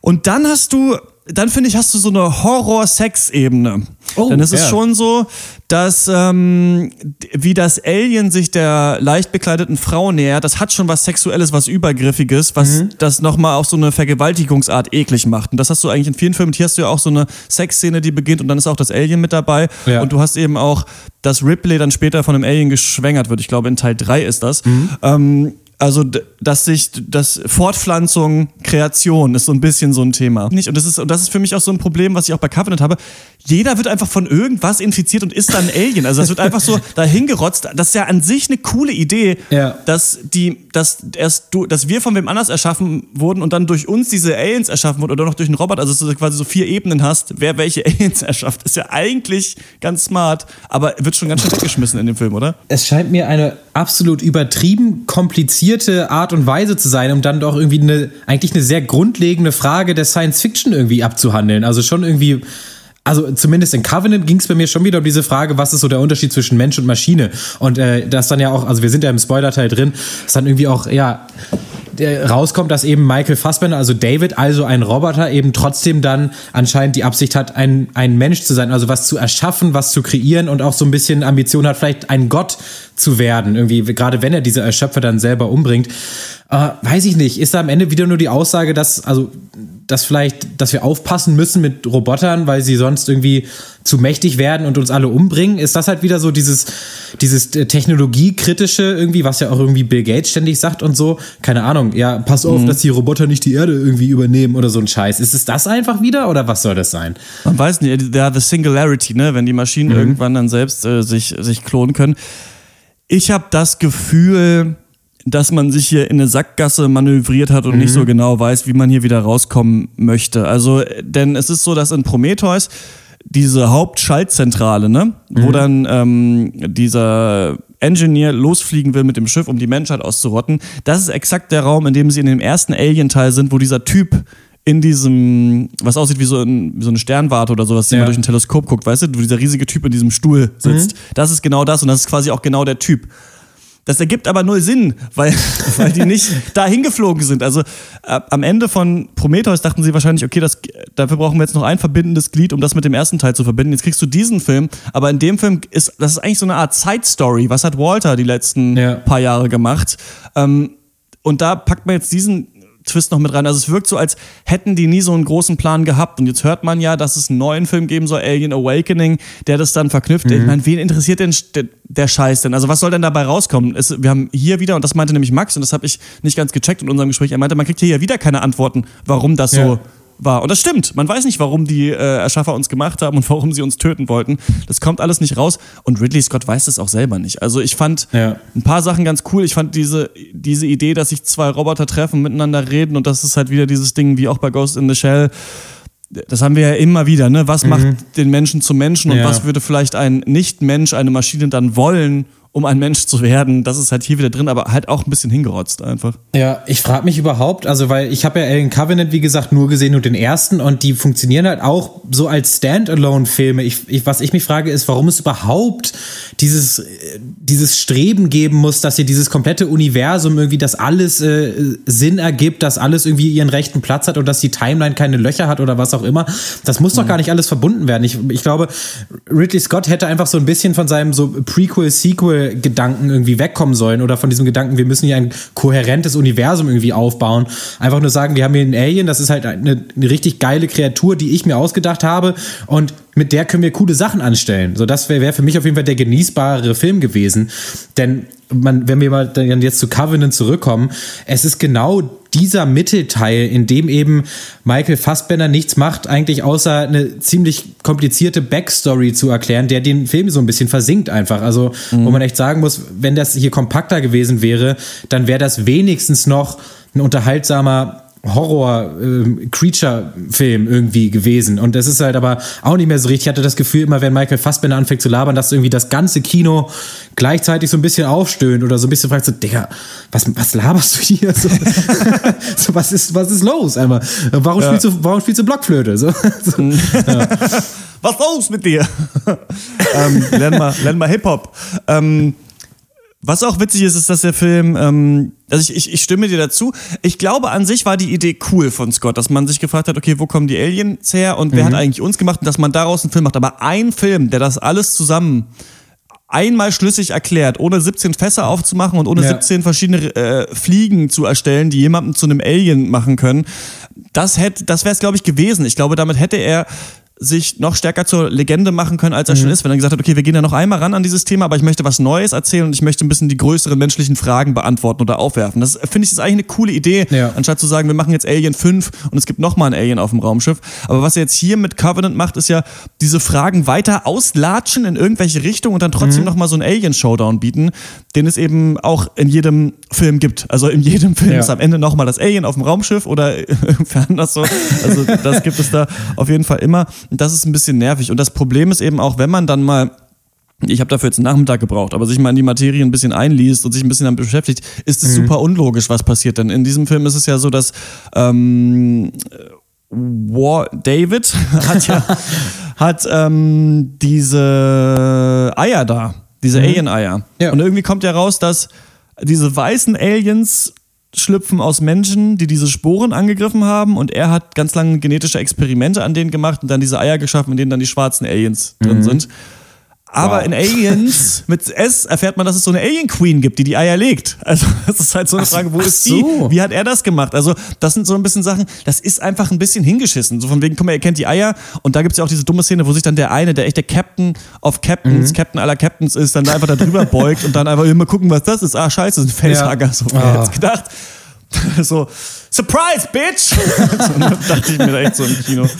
[SPEAKER 1] Und dann hast du, dann finde ich, hast du so eine Horror-Sex-Ebene.
[SPEAKER 4] Oh,
[SPEAKER 1] Denn es ist
[SPEAKER 4] ja.
[SPEAKER 1] schon so, dass ähm, wie das Alien sich der leicht bekleideten Frau nähert, das hat schon was Sexuelles, was Übergriffiges, was
[SPEAKER 4] Mhm.
[SPEAKER 1] das nochmal auf so eine Vergewaltigungsart eklig macht. Und das hast du eigentlich in vielen Filmen. Und hier hast du ja auch so eine Sexszene, die beginnt und dann ist auch das Alien mit dabei.
[SPEAKER 4] Ja.
[SPEAKER 1] Und du hast eben auch, dass Ripley dann später von einem Alien geschwängert wird. Ich glaube, in Teil 3 ist das.
[SPEAKER 4] Mhm.
[SPEAKER 1] Ähm, also dass sich das Fortpflanzung, Kreation ist so ein bisschen so ein Thema. Nicht, und das ist, und das ist für mich auch so ein Problem, was ich auch bei Covenant habe. Jeder wird einfach von irgendwas infiziert und ist dann ein Alien. Also das wird einfach so dahin gerotzt. Das ist ja an sich eine coole Idee,
[SPEAKER 4] Ja.
[SPEAKER 1] dass die, dass erst du, dass wir von wem anders erschaffen wurden und dann durch uns diese Aliens erschaffen wurden oder noch durch einen Roboter. Also dass du quasi so vier Ebenen hast, wer welche Aliens erschafft. Ist ja eigentlich ganz smart, aber wird schon ganz schön weggeschmissen in dem Film, oder?
[SPEAKER 4] es scheint mir eine absolut übertrieben komplizierte Art und Weise zu sein, um dann doch irgendwie eine, eigentlich eine sehr grundlegende Frage der Science Fiction irgendwie abzuhandeln. Also schon irgendwie, also zumindest in Covenant ging es bei mir schon wieder um diese Frage, was ist so der Unterschied zwischen Mensch und Maschine? Und äh, das dann ja auch, also wir sind ja im Spoiler-Teil drin, ist dann irgendwie auch, ja, rauskommt, dass eben Michael Fassbender, also David, also ein Roboter, eben trotzdem dann anscheinend die Absicht hat, ein, ein Mensch zu sein, also was zu erschaffen, was zu kreieren und auch so ein bisschen Ambition hat, vielleicht ein Gott zu werden. Irgendwie, gerade wenn er diese Erschöpfer dann selber umbringt. Äh, weiß ich nicht. Ist da am Ende wieder nur die Aussage, dass, also, dass vielleicht, dass wir aufpassen müssen mit Robotern, weil sie sonst irgendwie zu mächtig werden und uns alle umbringen? Ist das halt wieder so dieses, dieses äh, technologiekritische irgendwie, was ja auch irgendwie Bill Gates ständig sagt und so? Keine Ahnung. Ja, pass auf, dass die Roboter nicht die Erde irgendwie übernehmen oder so ein Scheiß. Ist es das einfach wieder oder was soll das sein?
[SPEAKER 1] Man weiß nicht, ja, the Singularity, ne, wenn die Maschinen irgendwann dann selbst äh, sich, sich klonen können. Ich habe das Gefühl, dass man sich hier in eine Sackgasse manövriert hat und nicht so genau weiß, wie man hier wieder rauskommen möchte. Also, denn es ist so, dass in Prometheus diese Hauptschaltzentrale, ne, wo dann ähm, dieser Engineer losfliegen will mit dem Schiff, um die Menschheit auszurotten, das ist exakt der Raum, in dem sie in dem ersten Alien-Teil sind, wo dieser Typ in diesem, was aussieht wie so, ein, wie so eine Sternwarte oder sowas, die
[SPEAKER 4] Ja.
[SPEAKER 1] man durch ein Teleskop guckt, weißt du, wo dieser riesige Typ in diesem Stuhl sitzt. Das ist genau das und das ist quasi auch genau der Typ. Das ergibt aber null Sinn, weil, weil die nicht dahin geflogen sind. Also äh, am Ende von Prometheus dachten sie wahrscheinlich, okay, das, dafür brauchen wir jetzt noch ein verbindendes Glied, um das mit dem ersten Teil zu verbinden. Jetzt kriegst du diesen Film, aber in dem Film ist das ist eigentlich so eine Art Side-Story. Was hat Walter die letzten
[SPEAKER 4] Ja.
[SPEAKER 1] paar Jahre gemacht? Ähm, und da packt man jetzt diesen Twist noch mit rein. Also es wirkt so, als hätten die nie so einen großen Plan gehabt. Und jetzt hört man ja, dass es einen neuen Film geben soll, Alien Awakening, der das dann verknüpft. Ich meine, wen interessiert denn der Scheiß denn? Also was soll denn dabei rauskommen? Es, wir haben hier wieder, und das meinte nämlich Max, und das habe ich nicht ganz gecheckt in unserem Gespräch, er meinte, man kriegt hier ja wieder keine Antworten, warum das so
[SPEAKER 4] Ja.
[SPEAKER 1] War. Und das stimmt. Man weiß nicht, warum die äh, Erschaffer uns gemacht haben und warum sie uns töten wollten. Das kommt alles nicht raus. Und Ridley Scott weiß das auch selber nicht. Also ich fand
[SPEAKER 4] Ja.
[SPEAKER 1] ein paar Sachen ganz cool. Ich fand diese, diese Idee, dass sich zwei Roboter treffen, miteinander reden und das ist halt wieder dieses Ding wie auch bei Ghost in the Shell. Das haben wir ja immer wieder, ne? Was macht den Menschen zum Menschen und
[SPEAKER 4] Ja.
[SPEAKER 1] was würde vielleicht ein Nicht-Mensch, eine Maschine dann wollen, um ein Mensch zu werden? Das ist halt hier wieder drin, aber halt auch ein bisschen hingerotzt einfach.
[SPEAKER 4] Ja, ich frage mich überhaupt, also weil ich habe ja Alien Covenant, wie gesagt, nur gesehen und den ersten und die funktionieren halt auch so als Standalone-Filme. Ich, ich, was ich mich frage, ist, warum es überhaupt dieses, dieses Streben geben muss, dass hier dieses komplette Universum irgendwie, dass alles äh, Sinn ergibt, dass alles irgendwie ihren rechten Platz hat und dass die Timeline keine Löcher hat oder was auch immer. Das muss doch gar nicht alles verbunden werden. Ich, ich glaube, Ridley Scott hätte einfach so ein bisschen von seinem so Prequel-Sequel-Gedanken irgendwie wegkommen sollen oder von diesem Gedanken, wir müssen hier ein kohärentes Universum irgendwie aufbauen. Einfach nur sagen, wir haben hier einen Alien, das ist halt eine, eine richtig geile Kreatur, die ich mir ausgedacht habe und mit der können wir coole Sachen anstellen. So, das wäre wär für mich auf jeden Fall der genießbare Film gewesen. Denn man, wenn wir mal dann jetzt zu Covenant zurückkommen, es ist genau dieser Mittelteil, in dem eben Michael Fassbender nichts macht, eigentlich außer eine ziemlich komplizierte Backstory zu erklären, der den Film so ein bisschen versinkt einfach. Also, wo man echt sagen muss, wenn das hier kompakter gewesen wäre, dann wäre das wenigstens noch ein unterhaltsamer Horror-Creature-Film irgendwie gewesen. Und das ist halt aber auch nicht mehr so richtig. Ich hatte das Gefühl, immer wenn Michael Fassbender anfängt zu labern, dass irgendwie das ganze Kino gleichzeitig so ein bisschen aufstöhnt oder so ein bisschen fragt so, Digga, was, was laberst du hier? So, so, was, ist, was ist los? Einmal, warum, spielst du, warum spielst du Blockflöte? So, so.
[SPEAKER 1] Was los mit dir? ähm, lern mal, lern mal Hip-Hop. Ähm, was auch witzig ist, ist, dass der Film, ähm, also ich, ich, ich stimme dir dazu. Ich glaube, an sich war die Idee cool von Scott, dass man sich gefragt hat, okay, wo kommen die Aliens her und wer hat eigentlich uns gemacht und dass man daraus einen Film macht. Aber ein Film, der das alles zusammen einmal schlüssig erklärt, ohne 17 Fässer aufzumachen und ohne
[SPEAKER 4] Ja.
[SPEAKER 1] 17 verschiedene äh, Fliegen zu erstellen, die jemanden zu einem Alien machen können, das hätte, das wäre es, glaube ich, gewesen. Ich glaube, damit hätte er sich noch stärker zur Legende machen können, als er schon ist, wenn er gesagt hat, okay, wir gehen da noch einmal ran an dieses Thema, aber ich möchte was Neues erzählen und ich möchte ein bisschen die größeren menschlichen Fragen beantworten oder aufwerfen. Das finde ich ist eigentlich eine coole Idee,
[SPEAKER 4] Ja.
[SPEAKER 1] anstatt zu sagen, wir machen jetzt Alien 5 und es gibt nochmal ein Alien auf dem Raumschiff. Aber was er jetzt hier mit Covenant macht, ist ja diese Fragen weiter auslatschen in irgendwelche Richtungen und dann trotzdem noch nochmal so einen Alien-Showdown bieten, den es eben auch in jedem Film gibt. Also in jedem Film
[SPEAKER 4] Ja.
[SPEAKER 1] ist am Ende nochmal das Alien auf dem Raumschiff oder irgendwie anders so. Also das gibt es da auf jeden Fall immer. Und das ist ein bisschen nervig. Und das Problem ist eben auch, wenn man dann mal ich habe dafür jetzt einen Nachmittag gebraucht, aber sich mal in die Materie ein bisschen einliest und sich ein bisschen damit beschäftigt, ist es super unlogisch, was passiert. Denn in diesem Film ist es ja so, dass ähm, War David hat ja hat ähm, diese Eier da, diese Alien-Eier.
[SPEAKER 4] Ja.
[SPEAKER 1] Und irgendwie kommt ja raus, dass diese weißen Aliens schlüpfen aus Menschen, die diese Sporen angegriffen haben und er hat ganz lange genetische Experimente an denen gemacht und dann diese Eier geschaffen, in denen dann die schwarzen Aliens drin sind. Aber
[SPEAKER 4] Wow.
[SPEAKER 1] in Aliens mit S erfährt man, dass es so eine Alien Queen gibt, die die Eier legt. Also das ist halt so eine
[SPEAKER 4] Ach,
[SPEAKER 1] Frage, wo
[SPEAKER 4] ach
[SPEAKER 1] ist
[SPEAKER 4] so.
[SPEAKER 1] die? Wie hat er das gemacht? Also das sind so ein bisschen Sachen, das ist einfach ein bisschen hingeschissen. So von wegen, guck mal, ihr kennt die Eier und da gibt's ja auch diese dumme Szene, wo sich dann der eine, der echte Captain of Captains, Captain aller Captains ist, dann da einfach da drüber beugt und dann einfach immer gucken, was das ist. Ah, scheiße, das ist ein Facehugger. So, wer
[SPEAKER 4] Ah.
[SPEAKER 1] hätte gedacht? So, Surprise, Bitch! so, dachte ich mir echt so im Kino.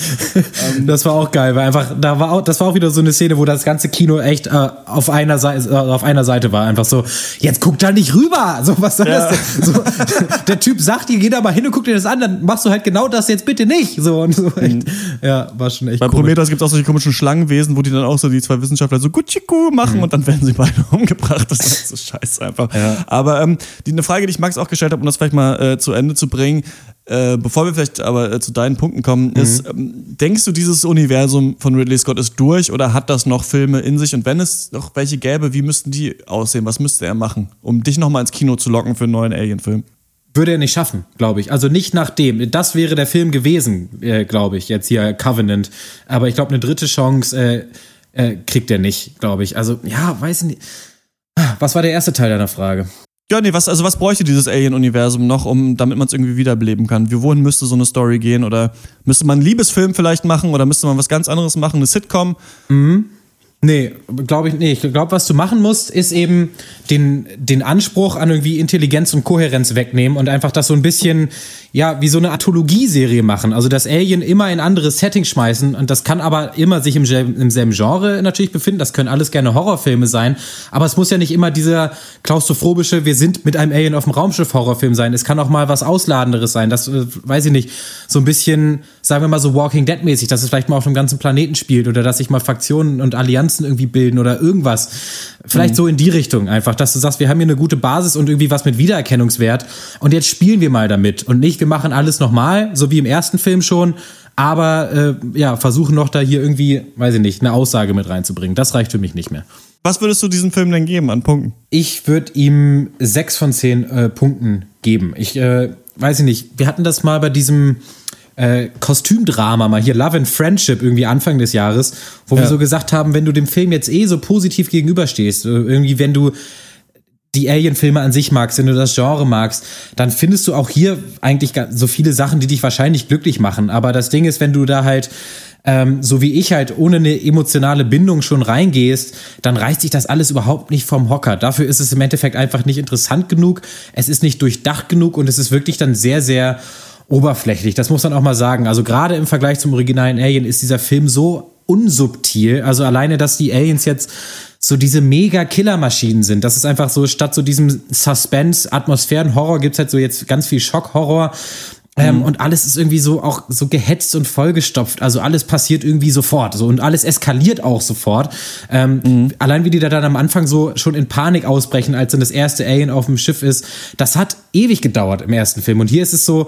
[SPEAKER 4] Das war auch geil, weil einfach, da war auch, das war auch wieder so eine Szene, wo das ganze Kino echt äh, auf, einer Seite, äh, auf einer Seite war. Einfach so, jetzt guck da nicht rüber! So, was soll
[SPEAKER 1] Ja.
[SPEAKER 4] das denn? So, der Typ sagt dir, geh da mal hin und guck dir das an, dann machst du halt genau das jetzt bitte nicht. So, und so echt, ja, war schon echt
[SPEAKER 1] Bei
[SPEAKER 4] komisch.
[SPEAKER 1] Prometheus gibt es auch solche komischen Schlangenwesen, wo die dann auch so die zwei Wissenschaftler so Gutschiku machen und dann werden sie beide umgebracht. Das ist so scheiße einfach. Aber ähm, die, eine Frage, die ich Max auch gestellt habe, um das vielleicht mal äh, zu Ende zu bringen, äh, bevor wir vielleicht aber äh, zu deinen Punkten kommen, ist, ähm, denkst du, dieses Universum von Ridley Scott ist durch oder hat das noch Filme in sich? Und wenn es noch welche gäbe, wie müssten die aussehen? Was müsste er machen, um dich nochmal ins Kino zu locken für einen neuen Alien-Film?
[SPEAKER 4] Würde er nicht schaffen, glaube ich. Also nicht nach dem. Das wäre der Film gewesen, äh, glaube ich, jetzt hier Covenant. Aber ich glaube, eine dritte Chance äh, äh, kriegt er nicht, glaube ich. Also, ja, weiß nicht. Ah, Was war der erste Teil deiner Frage?
[SPEAKER 1] Ja, nee, was, also was bräuchte dieses Alien-Universum noch, um, damit man es irgendwie wiederbeleben kann? Wie, wohin müsste so eine Story gehen? Oder müsste man einen Liebesfilm vielleicht machen? Oder müsste man was ganz anderes machen? Eine Sitcom?
[SPEAKER 4] Nee, glaube ich nicht. Ich glaube, was du machen musst, ist eben den, den Anspruch an irgendwie Intelligenz und Kohärenz wegnehmen und einfach das so ein bisschen, ja, wie so eine Anthologieserie machen. Also das Alien immer in andere Settings schmeißen und das kann aber immer sich im, selben- im selben Genre natürlich befinden. Das können alles gerne Horrorfilme sein, aber es muss ja nicht immer dieser klaustrophobische, wir sind mit einem Alien auf dem Raumschiff Horrorfilm sein. Es kann auch mal was Ausladenderes sein. Das, äh, weiß ich nicht, so ein bisschen, sagen wir mal so Walking Dead mäßig, dass es vielleicht mal auf einem ganzen Planeten spielt oder dass sich mal Faktionen und Allianzen irgendwie bilden oder irgendwas. Vielleicht so in die Richtung einfach, dass du sagst, wir haben hier eine gute Basis und irgendwie was mit Wiedererkennungswert und jetzt spielen wir mal damit und nicht, wir machen alles nochmal, so wie im ersten Film schon, aber äh, ja, versuchen noch da hier irgendwie, weiß ich nicht, eine Aussage mit reinzubringen. Das reicht für mich nicht mehr.
[SPEAKER 1] Was würdest du diesem Film denn geben an Punkten?
[SPEAKER 4] Ich würde ihm sechs von zehn äh, Punkten geben. Ich äh, weiß ich nicht, wir hatten das mal bei diesem äh, Kostümdrama mal hier Love and Friendship irgendwie Anfang des Jahres, wo wir
[SPEAKER 1] Ja.
[SPEAKER 4] so gesagt haben, wenn du dem Film jetzt eh so positiv gegenüberstehst, äh, irgendwie wenn du die Alien-Filme an sich magst, wenn du das Genre magst, dann findest du auch hier eigentlich so viele Sachen, die dich wahrscheinlich glücklich machen. Aber das Ding ist, wenn du da halt, ähm, so wie ich halt, ohne eine emotionale Bindung schon reingehst, dann reißt sich das alles überhaupt nicht vom Hocker. Dafür ist es im Endeffekt einfach nicht interessant genug, es ist nicht durchdacht genug und es ist wirklich dann sehr, sehr oberflächlich. Das muss man auch mal sagen. Also gerade im Vergleich zum originalen Alien ist dieser Film so unsubtil. Also alleine, dass die Aliens jetzt so diese mega Killermaschinen sind. Das ist einfach so, statt so diesem Suspense, Atmosphären, Horror gibt's halt so jetzt ganz viel Schockhorror. Ähm, und alles ist irgendwie so auch so gehetzt und vollgestopft. Also alles passiert irgendwie sofort. So und alles eskaliert auch sofort. Ähm, Allein wie die da dann am Anfang so schon in Panik ausbrechen, als dann das erste Alien auf dem Schiff ist, das hat ewig gedauert im ersten Film. Und hier ist es so,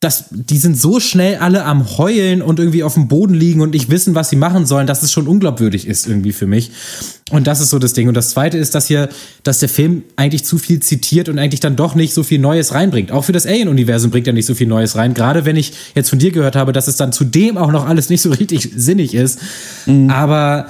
[SPEAKER 4] dass die sind so schnell alle am Heulen und irgendwie auf dem Boden liegen und nicht wissen, was sie machen sollen, dass es schon unglaubwürdig ist irgendwie für mich. Und das ist so das Ding. Und das zweite ist, dass hier, dass der Film eigentlich zu viel zitiert und eigentlich dann doch nicht so viel Neues reinbringt. Auch für das Alien-Universum bringt er nicht so viel Neues rein. Gerade wenn ich jetzt von dir gehört habe, dass es dann zudem auch noch alles nicht so richtig sinnig ist. Aber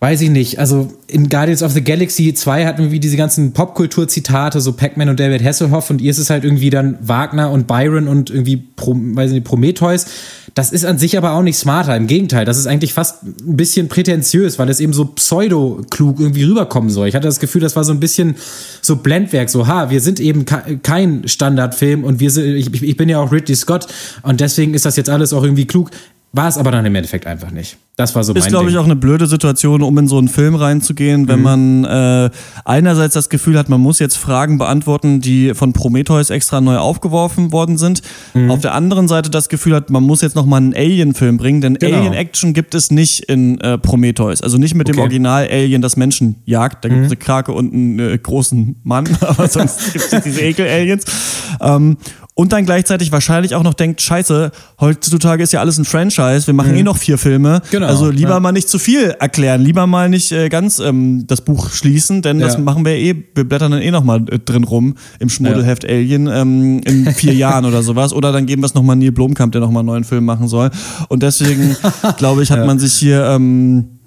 [SPEAKER 4] weiß ich nicht. Also in Guardians of the Galaxy 2 hatten wir wie diese ganzen Popkultur-Zitate, so Pac-Man und David Hasselhoff und ihr ist es halt irgendwie dann Wagner und Byron und irgendwie, Pro, weiß ich nicht, Prometheus. Das ist an sich aber auch nicht smarter. Im Gegenteil, das ist eigentlich fast ein bisschen prätentiös, weil es eben so pseudo-klug irgendwie rüberkommen soll. Ich hatte das Gefühl, das war so ein bisschen so Blendwerk, so, ha, wir sind eben kein Standardfilm und wir sind, ich, ich bin ja auch Ridley Scott und deswegen ist das jetzt alles auch irgendwie klug. War es aber dann im Endeffekt einfach nicht. Das war so
[SPEAKER 1] Ist, glaube ich, auch eine blöde Situation, um in so einen Film reinzugehen, wenn mhm. man äh, einerseits das Gefühl hat, man muss jetzt Fragen beantworten, die von Prometheus extra neu aufgeworfen worden sind. Mhm. Auf der anderen Seite das Gefühl hat, man muss jetzt nochmal einen Alien-Film bringen, denn genau. Alien-Action gibt es nicht in äh, Prometheus. Also nicht mit okay. dem Original-Alien, das Menschen jagt. Da gibt es mhm. eine Krake und einen äh, großen Mann, aber sonst gibt es diese Ekel-Aliens. Ähm, und dann gleichzeitig wahrscheinlich auch noch denkt, scheiße, heutzutage ist ja alles ein Franchise, wir machen mhm. eh noch vier Filme. Genau, also lieber ja. mal nicht zu viel erklären, lieber mal nicht äh, ganz ähm, das Buch schließen, denn ja. das machen wir eh, wir blättern dann eh noch mal äh, drin rum im Schmuddelheft ja. Alien ähm, in vier Jahren oder sowas. Oder dann geben wir es noch mal Neil Blomkamp, der noch mal einen neuen Film machen soll. Und deswegen, glaube ich, hat man sich hier ähm,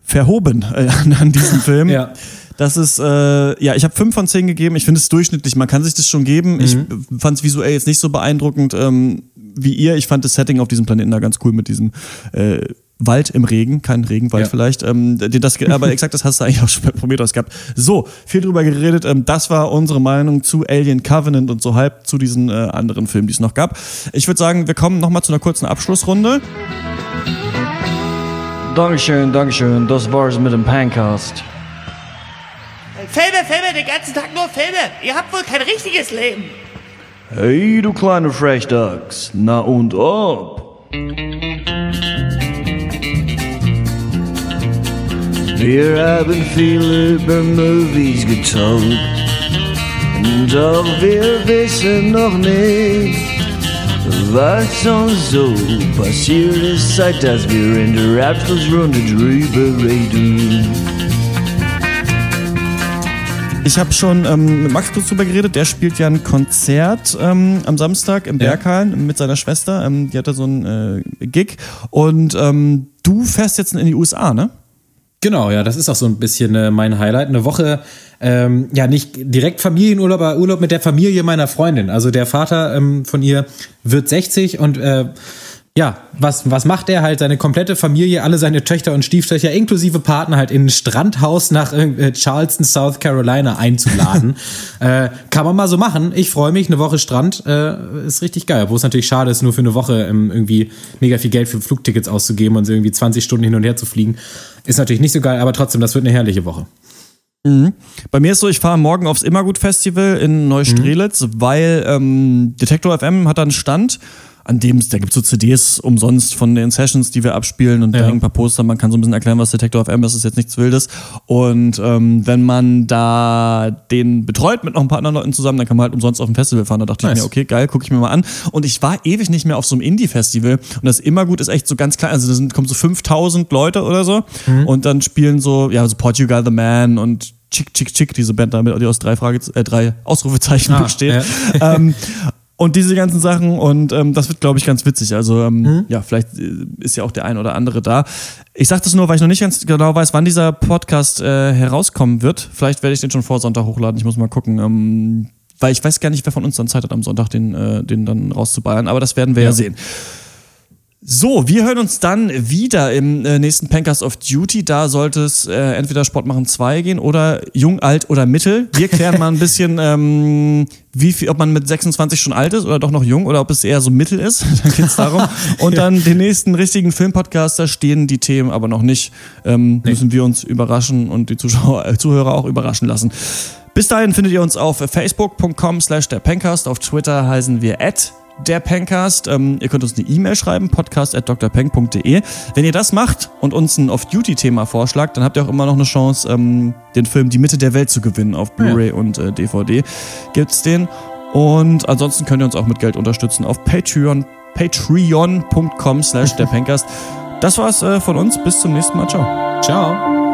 [SPEAKER 1] verhoben äh, an diesem Film. Ja. Das ist, äh, ja, ich habe fünf von zehn gegeben. Ich finde es durchschnittlich. Man kann sich das schon geben. Mhm. Ich fand es visuell jetzt nicht so beeindruckend ähm, wie ihr. Ich fand das Setting auf diesem Planeten da ganz cool mit diesem äh, Wald im Regen, kein Regenwald ja. vielleicht. Ähm, das, aber exakt das hast du eigentlich auch schon bei Prometheus gehabt. So, viel drüber geredet. Ähm, das war unsere Meinung zu Alien Covenant und so halb zu diesen äh, anderen Filmen, die es noch gab. Ich würde sagen, wir kommen nochmal zu einer kurzen Abschlussrunde.
[SPEAKER 5] Dankeschön, Dankeschön. Das war's mit dem Pancast.
[SPEAKER 6] Filme, Filme, den ganzen Tag nur Filme. Ihr habt wohl kein richtiges Leben.
[SPEAKER 5] Hey, du kleine Frechdachs. Na und ob? Wir haben viel über Movies getalkt. Doch wir wissen noch nicht, was uns so passiert ist, seit dass wir in der Abschlussrunde drüber reden.
[SPEAKER 1] Ich habe schon ähm, mit Max kurz drüber geredet. Der spielt ja ein Konzert ähm, am Samstag im Berghallen ja. mit seiner Schwester. Ähm, die hatte so ein äh, Gig. Und ähm, du fährst jetzt in die USA, ne?
[SPEAKER 4] Genau, ja, das ist auch so ein bisschen äh, mein Highlight. Eine Woche, ähm, ja, nicht direkt Familienurlaub, aber Urlaub mit der Familie meiner Freundin. Also der Vater ähm, von ihr wird 60 und äh, ja, was, was macht er halt? Seine komplette Familie, alle seine Töchter und Stieftöchter, inklusive Partner, halt in ein Strandhaus nach äh, Charleston, South Carolina einzuladen. äh, kann man mal so machen. Ich freue mich, eine Woche Strand äh, ist richtig geil. Wo es natürlich schade ist, nur für eine Woche ähm, irgendwie mega viel Geld für Flugtickets auszugeben und so irgendwie 20 Stunden hin und her zu fliegen. Ist natürlich nicht so geil, aber trotzdem, das wird eine herrliche Woche.
[SPEAKER 1] Mhm. Bei mir ist so, ich fahre morgen aufs Immergut Festival in Neustrelitz, mhm. weil ähm, Detektor FM hat da einen Stand an dem, da gibt es so CDs umsonst von den Sessions, die wir abspielen und ja. da hängen ein paar Poster, man kann so ein bisschen erklären, was Detector FM ist, ist jetzt nichts Wildes. Und ähm, wenn man da den betreut mit noch ein paar anderen Leuten zusammen, dann kann man halt umsonst auf ein Festival fahren. Da dachte nice. ich mir, okay, geil, gucke ich mir mal an. Und ich war ewig nicht mehr auf so einem Indie-Festival und das immer gut ist echt so ganz klein, also da sind, kommen so 5000 Leute oder so mhm. und dann spielen so, ja, so Portugal the Man und Chick Chick Chick, diese Band damit, die aus drei, Frage, äh, drei Ausrufezeichen ah, besteht. Ja. ähm, und diese ganzen Sachen und ähm, das wird, glaube ich, ganz witzig. Also ähm, mhm. ja, vielleicht äh, ist ja auch der ein oder andere da. Ich sage das nur, weil ich noch nicht ganz genau weiß, wann dieser Podcast äh, herauskommen wird. Vielleicht werde ich den schon vor Sonntag hochladen. Ich muss mal gucken. Ähm, weil ich weiß gar nicht, wer von uns dann Zeit hat, am Sonntag den, äh, den dann rauszuballern. Aber das werden wir ja, ja sehen. So, wir hören uns dann wieder im äh, nächsten Pankers of Duty. Da sollte es äh, entweder Sport machen 2 gehen oder jung, alt oder mittel. Wir klären mal ein bisschen, ähm, wie viel, ob man mit 26 schon alt ist oder doch noch jung oder ob es eher so mittel ist. dann geht's darum. Und dann den nächsten richtigen Filmpodcast, da stehen die Themen aber noch nicht. Ähm, nee. Müssen wir uns überraschen und die Zuschauer, äh, Zuhörer auch überraschen lassen. Bis dahin findet ihr uns auf facebook.com slash der Pencast. Auf Twitter heißen wir at der Pencast. Ähm, ihr könnt uns eine E-Mail schreiben, podcast.drpeng.de. Wenn ihr das macht und uns ein Off-Duty-Thema vorschlagt, dann habt ihr auch immer noch eine Chance, ähm, den Film Die Mitte der Welt zu gewinnen auf Blu-ray ja. und äh, DVD. Gibt's den. Und ansonsten könnt ihr uns auch mit Geld unterstützen auf Patreon, patreon.com slash der Pencast. Das war's äh, von uns. Bis zum nächsten Mal. Ciao.
[SPEAKER 4] Ciao.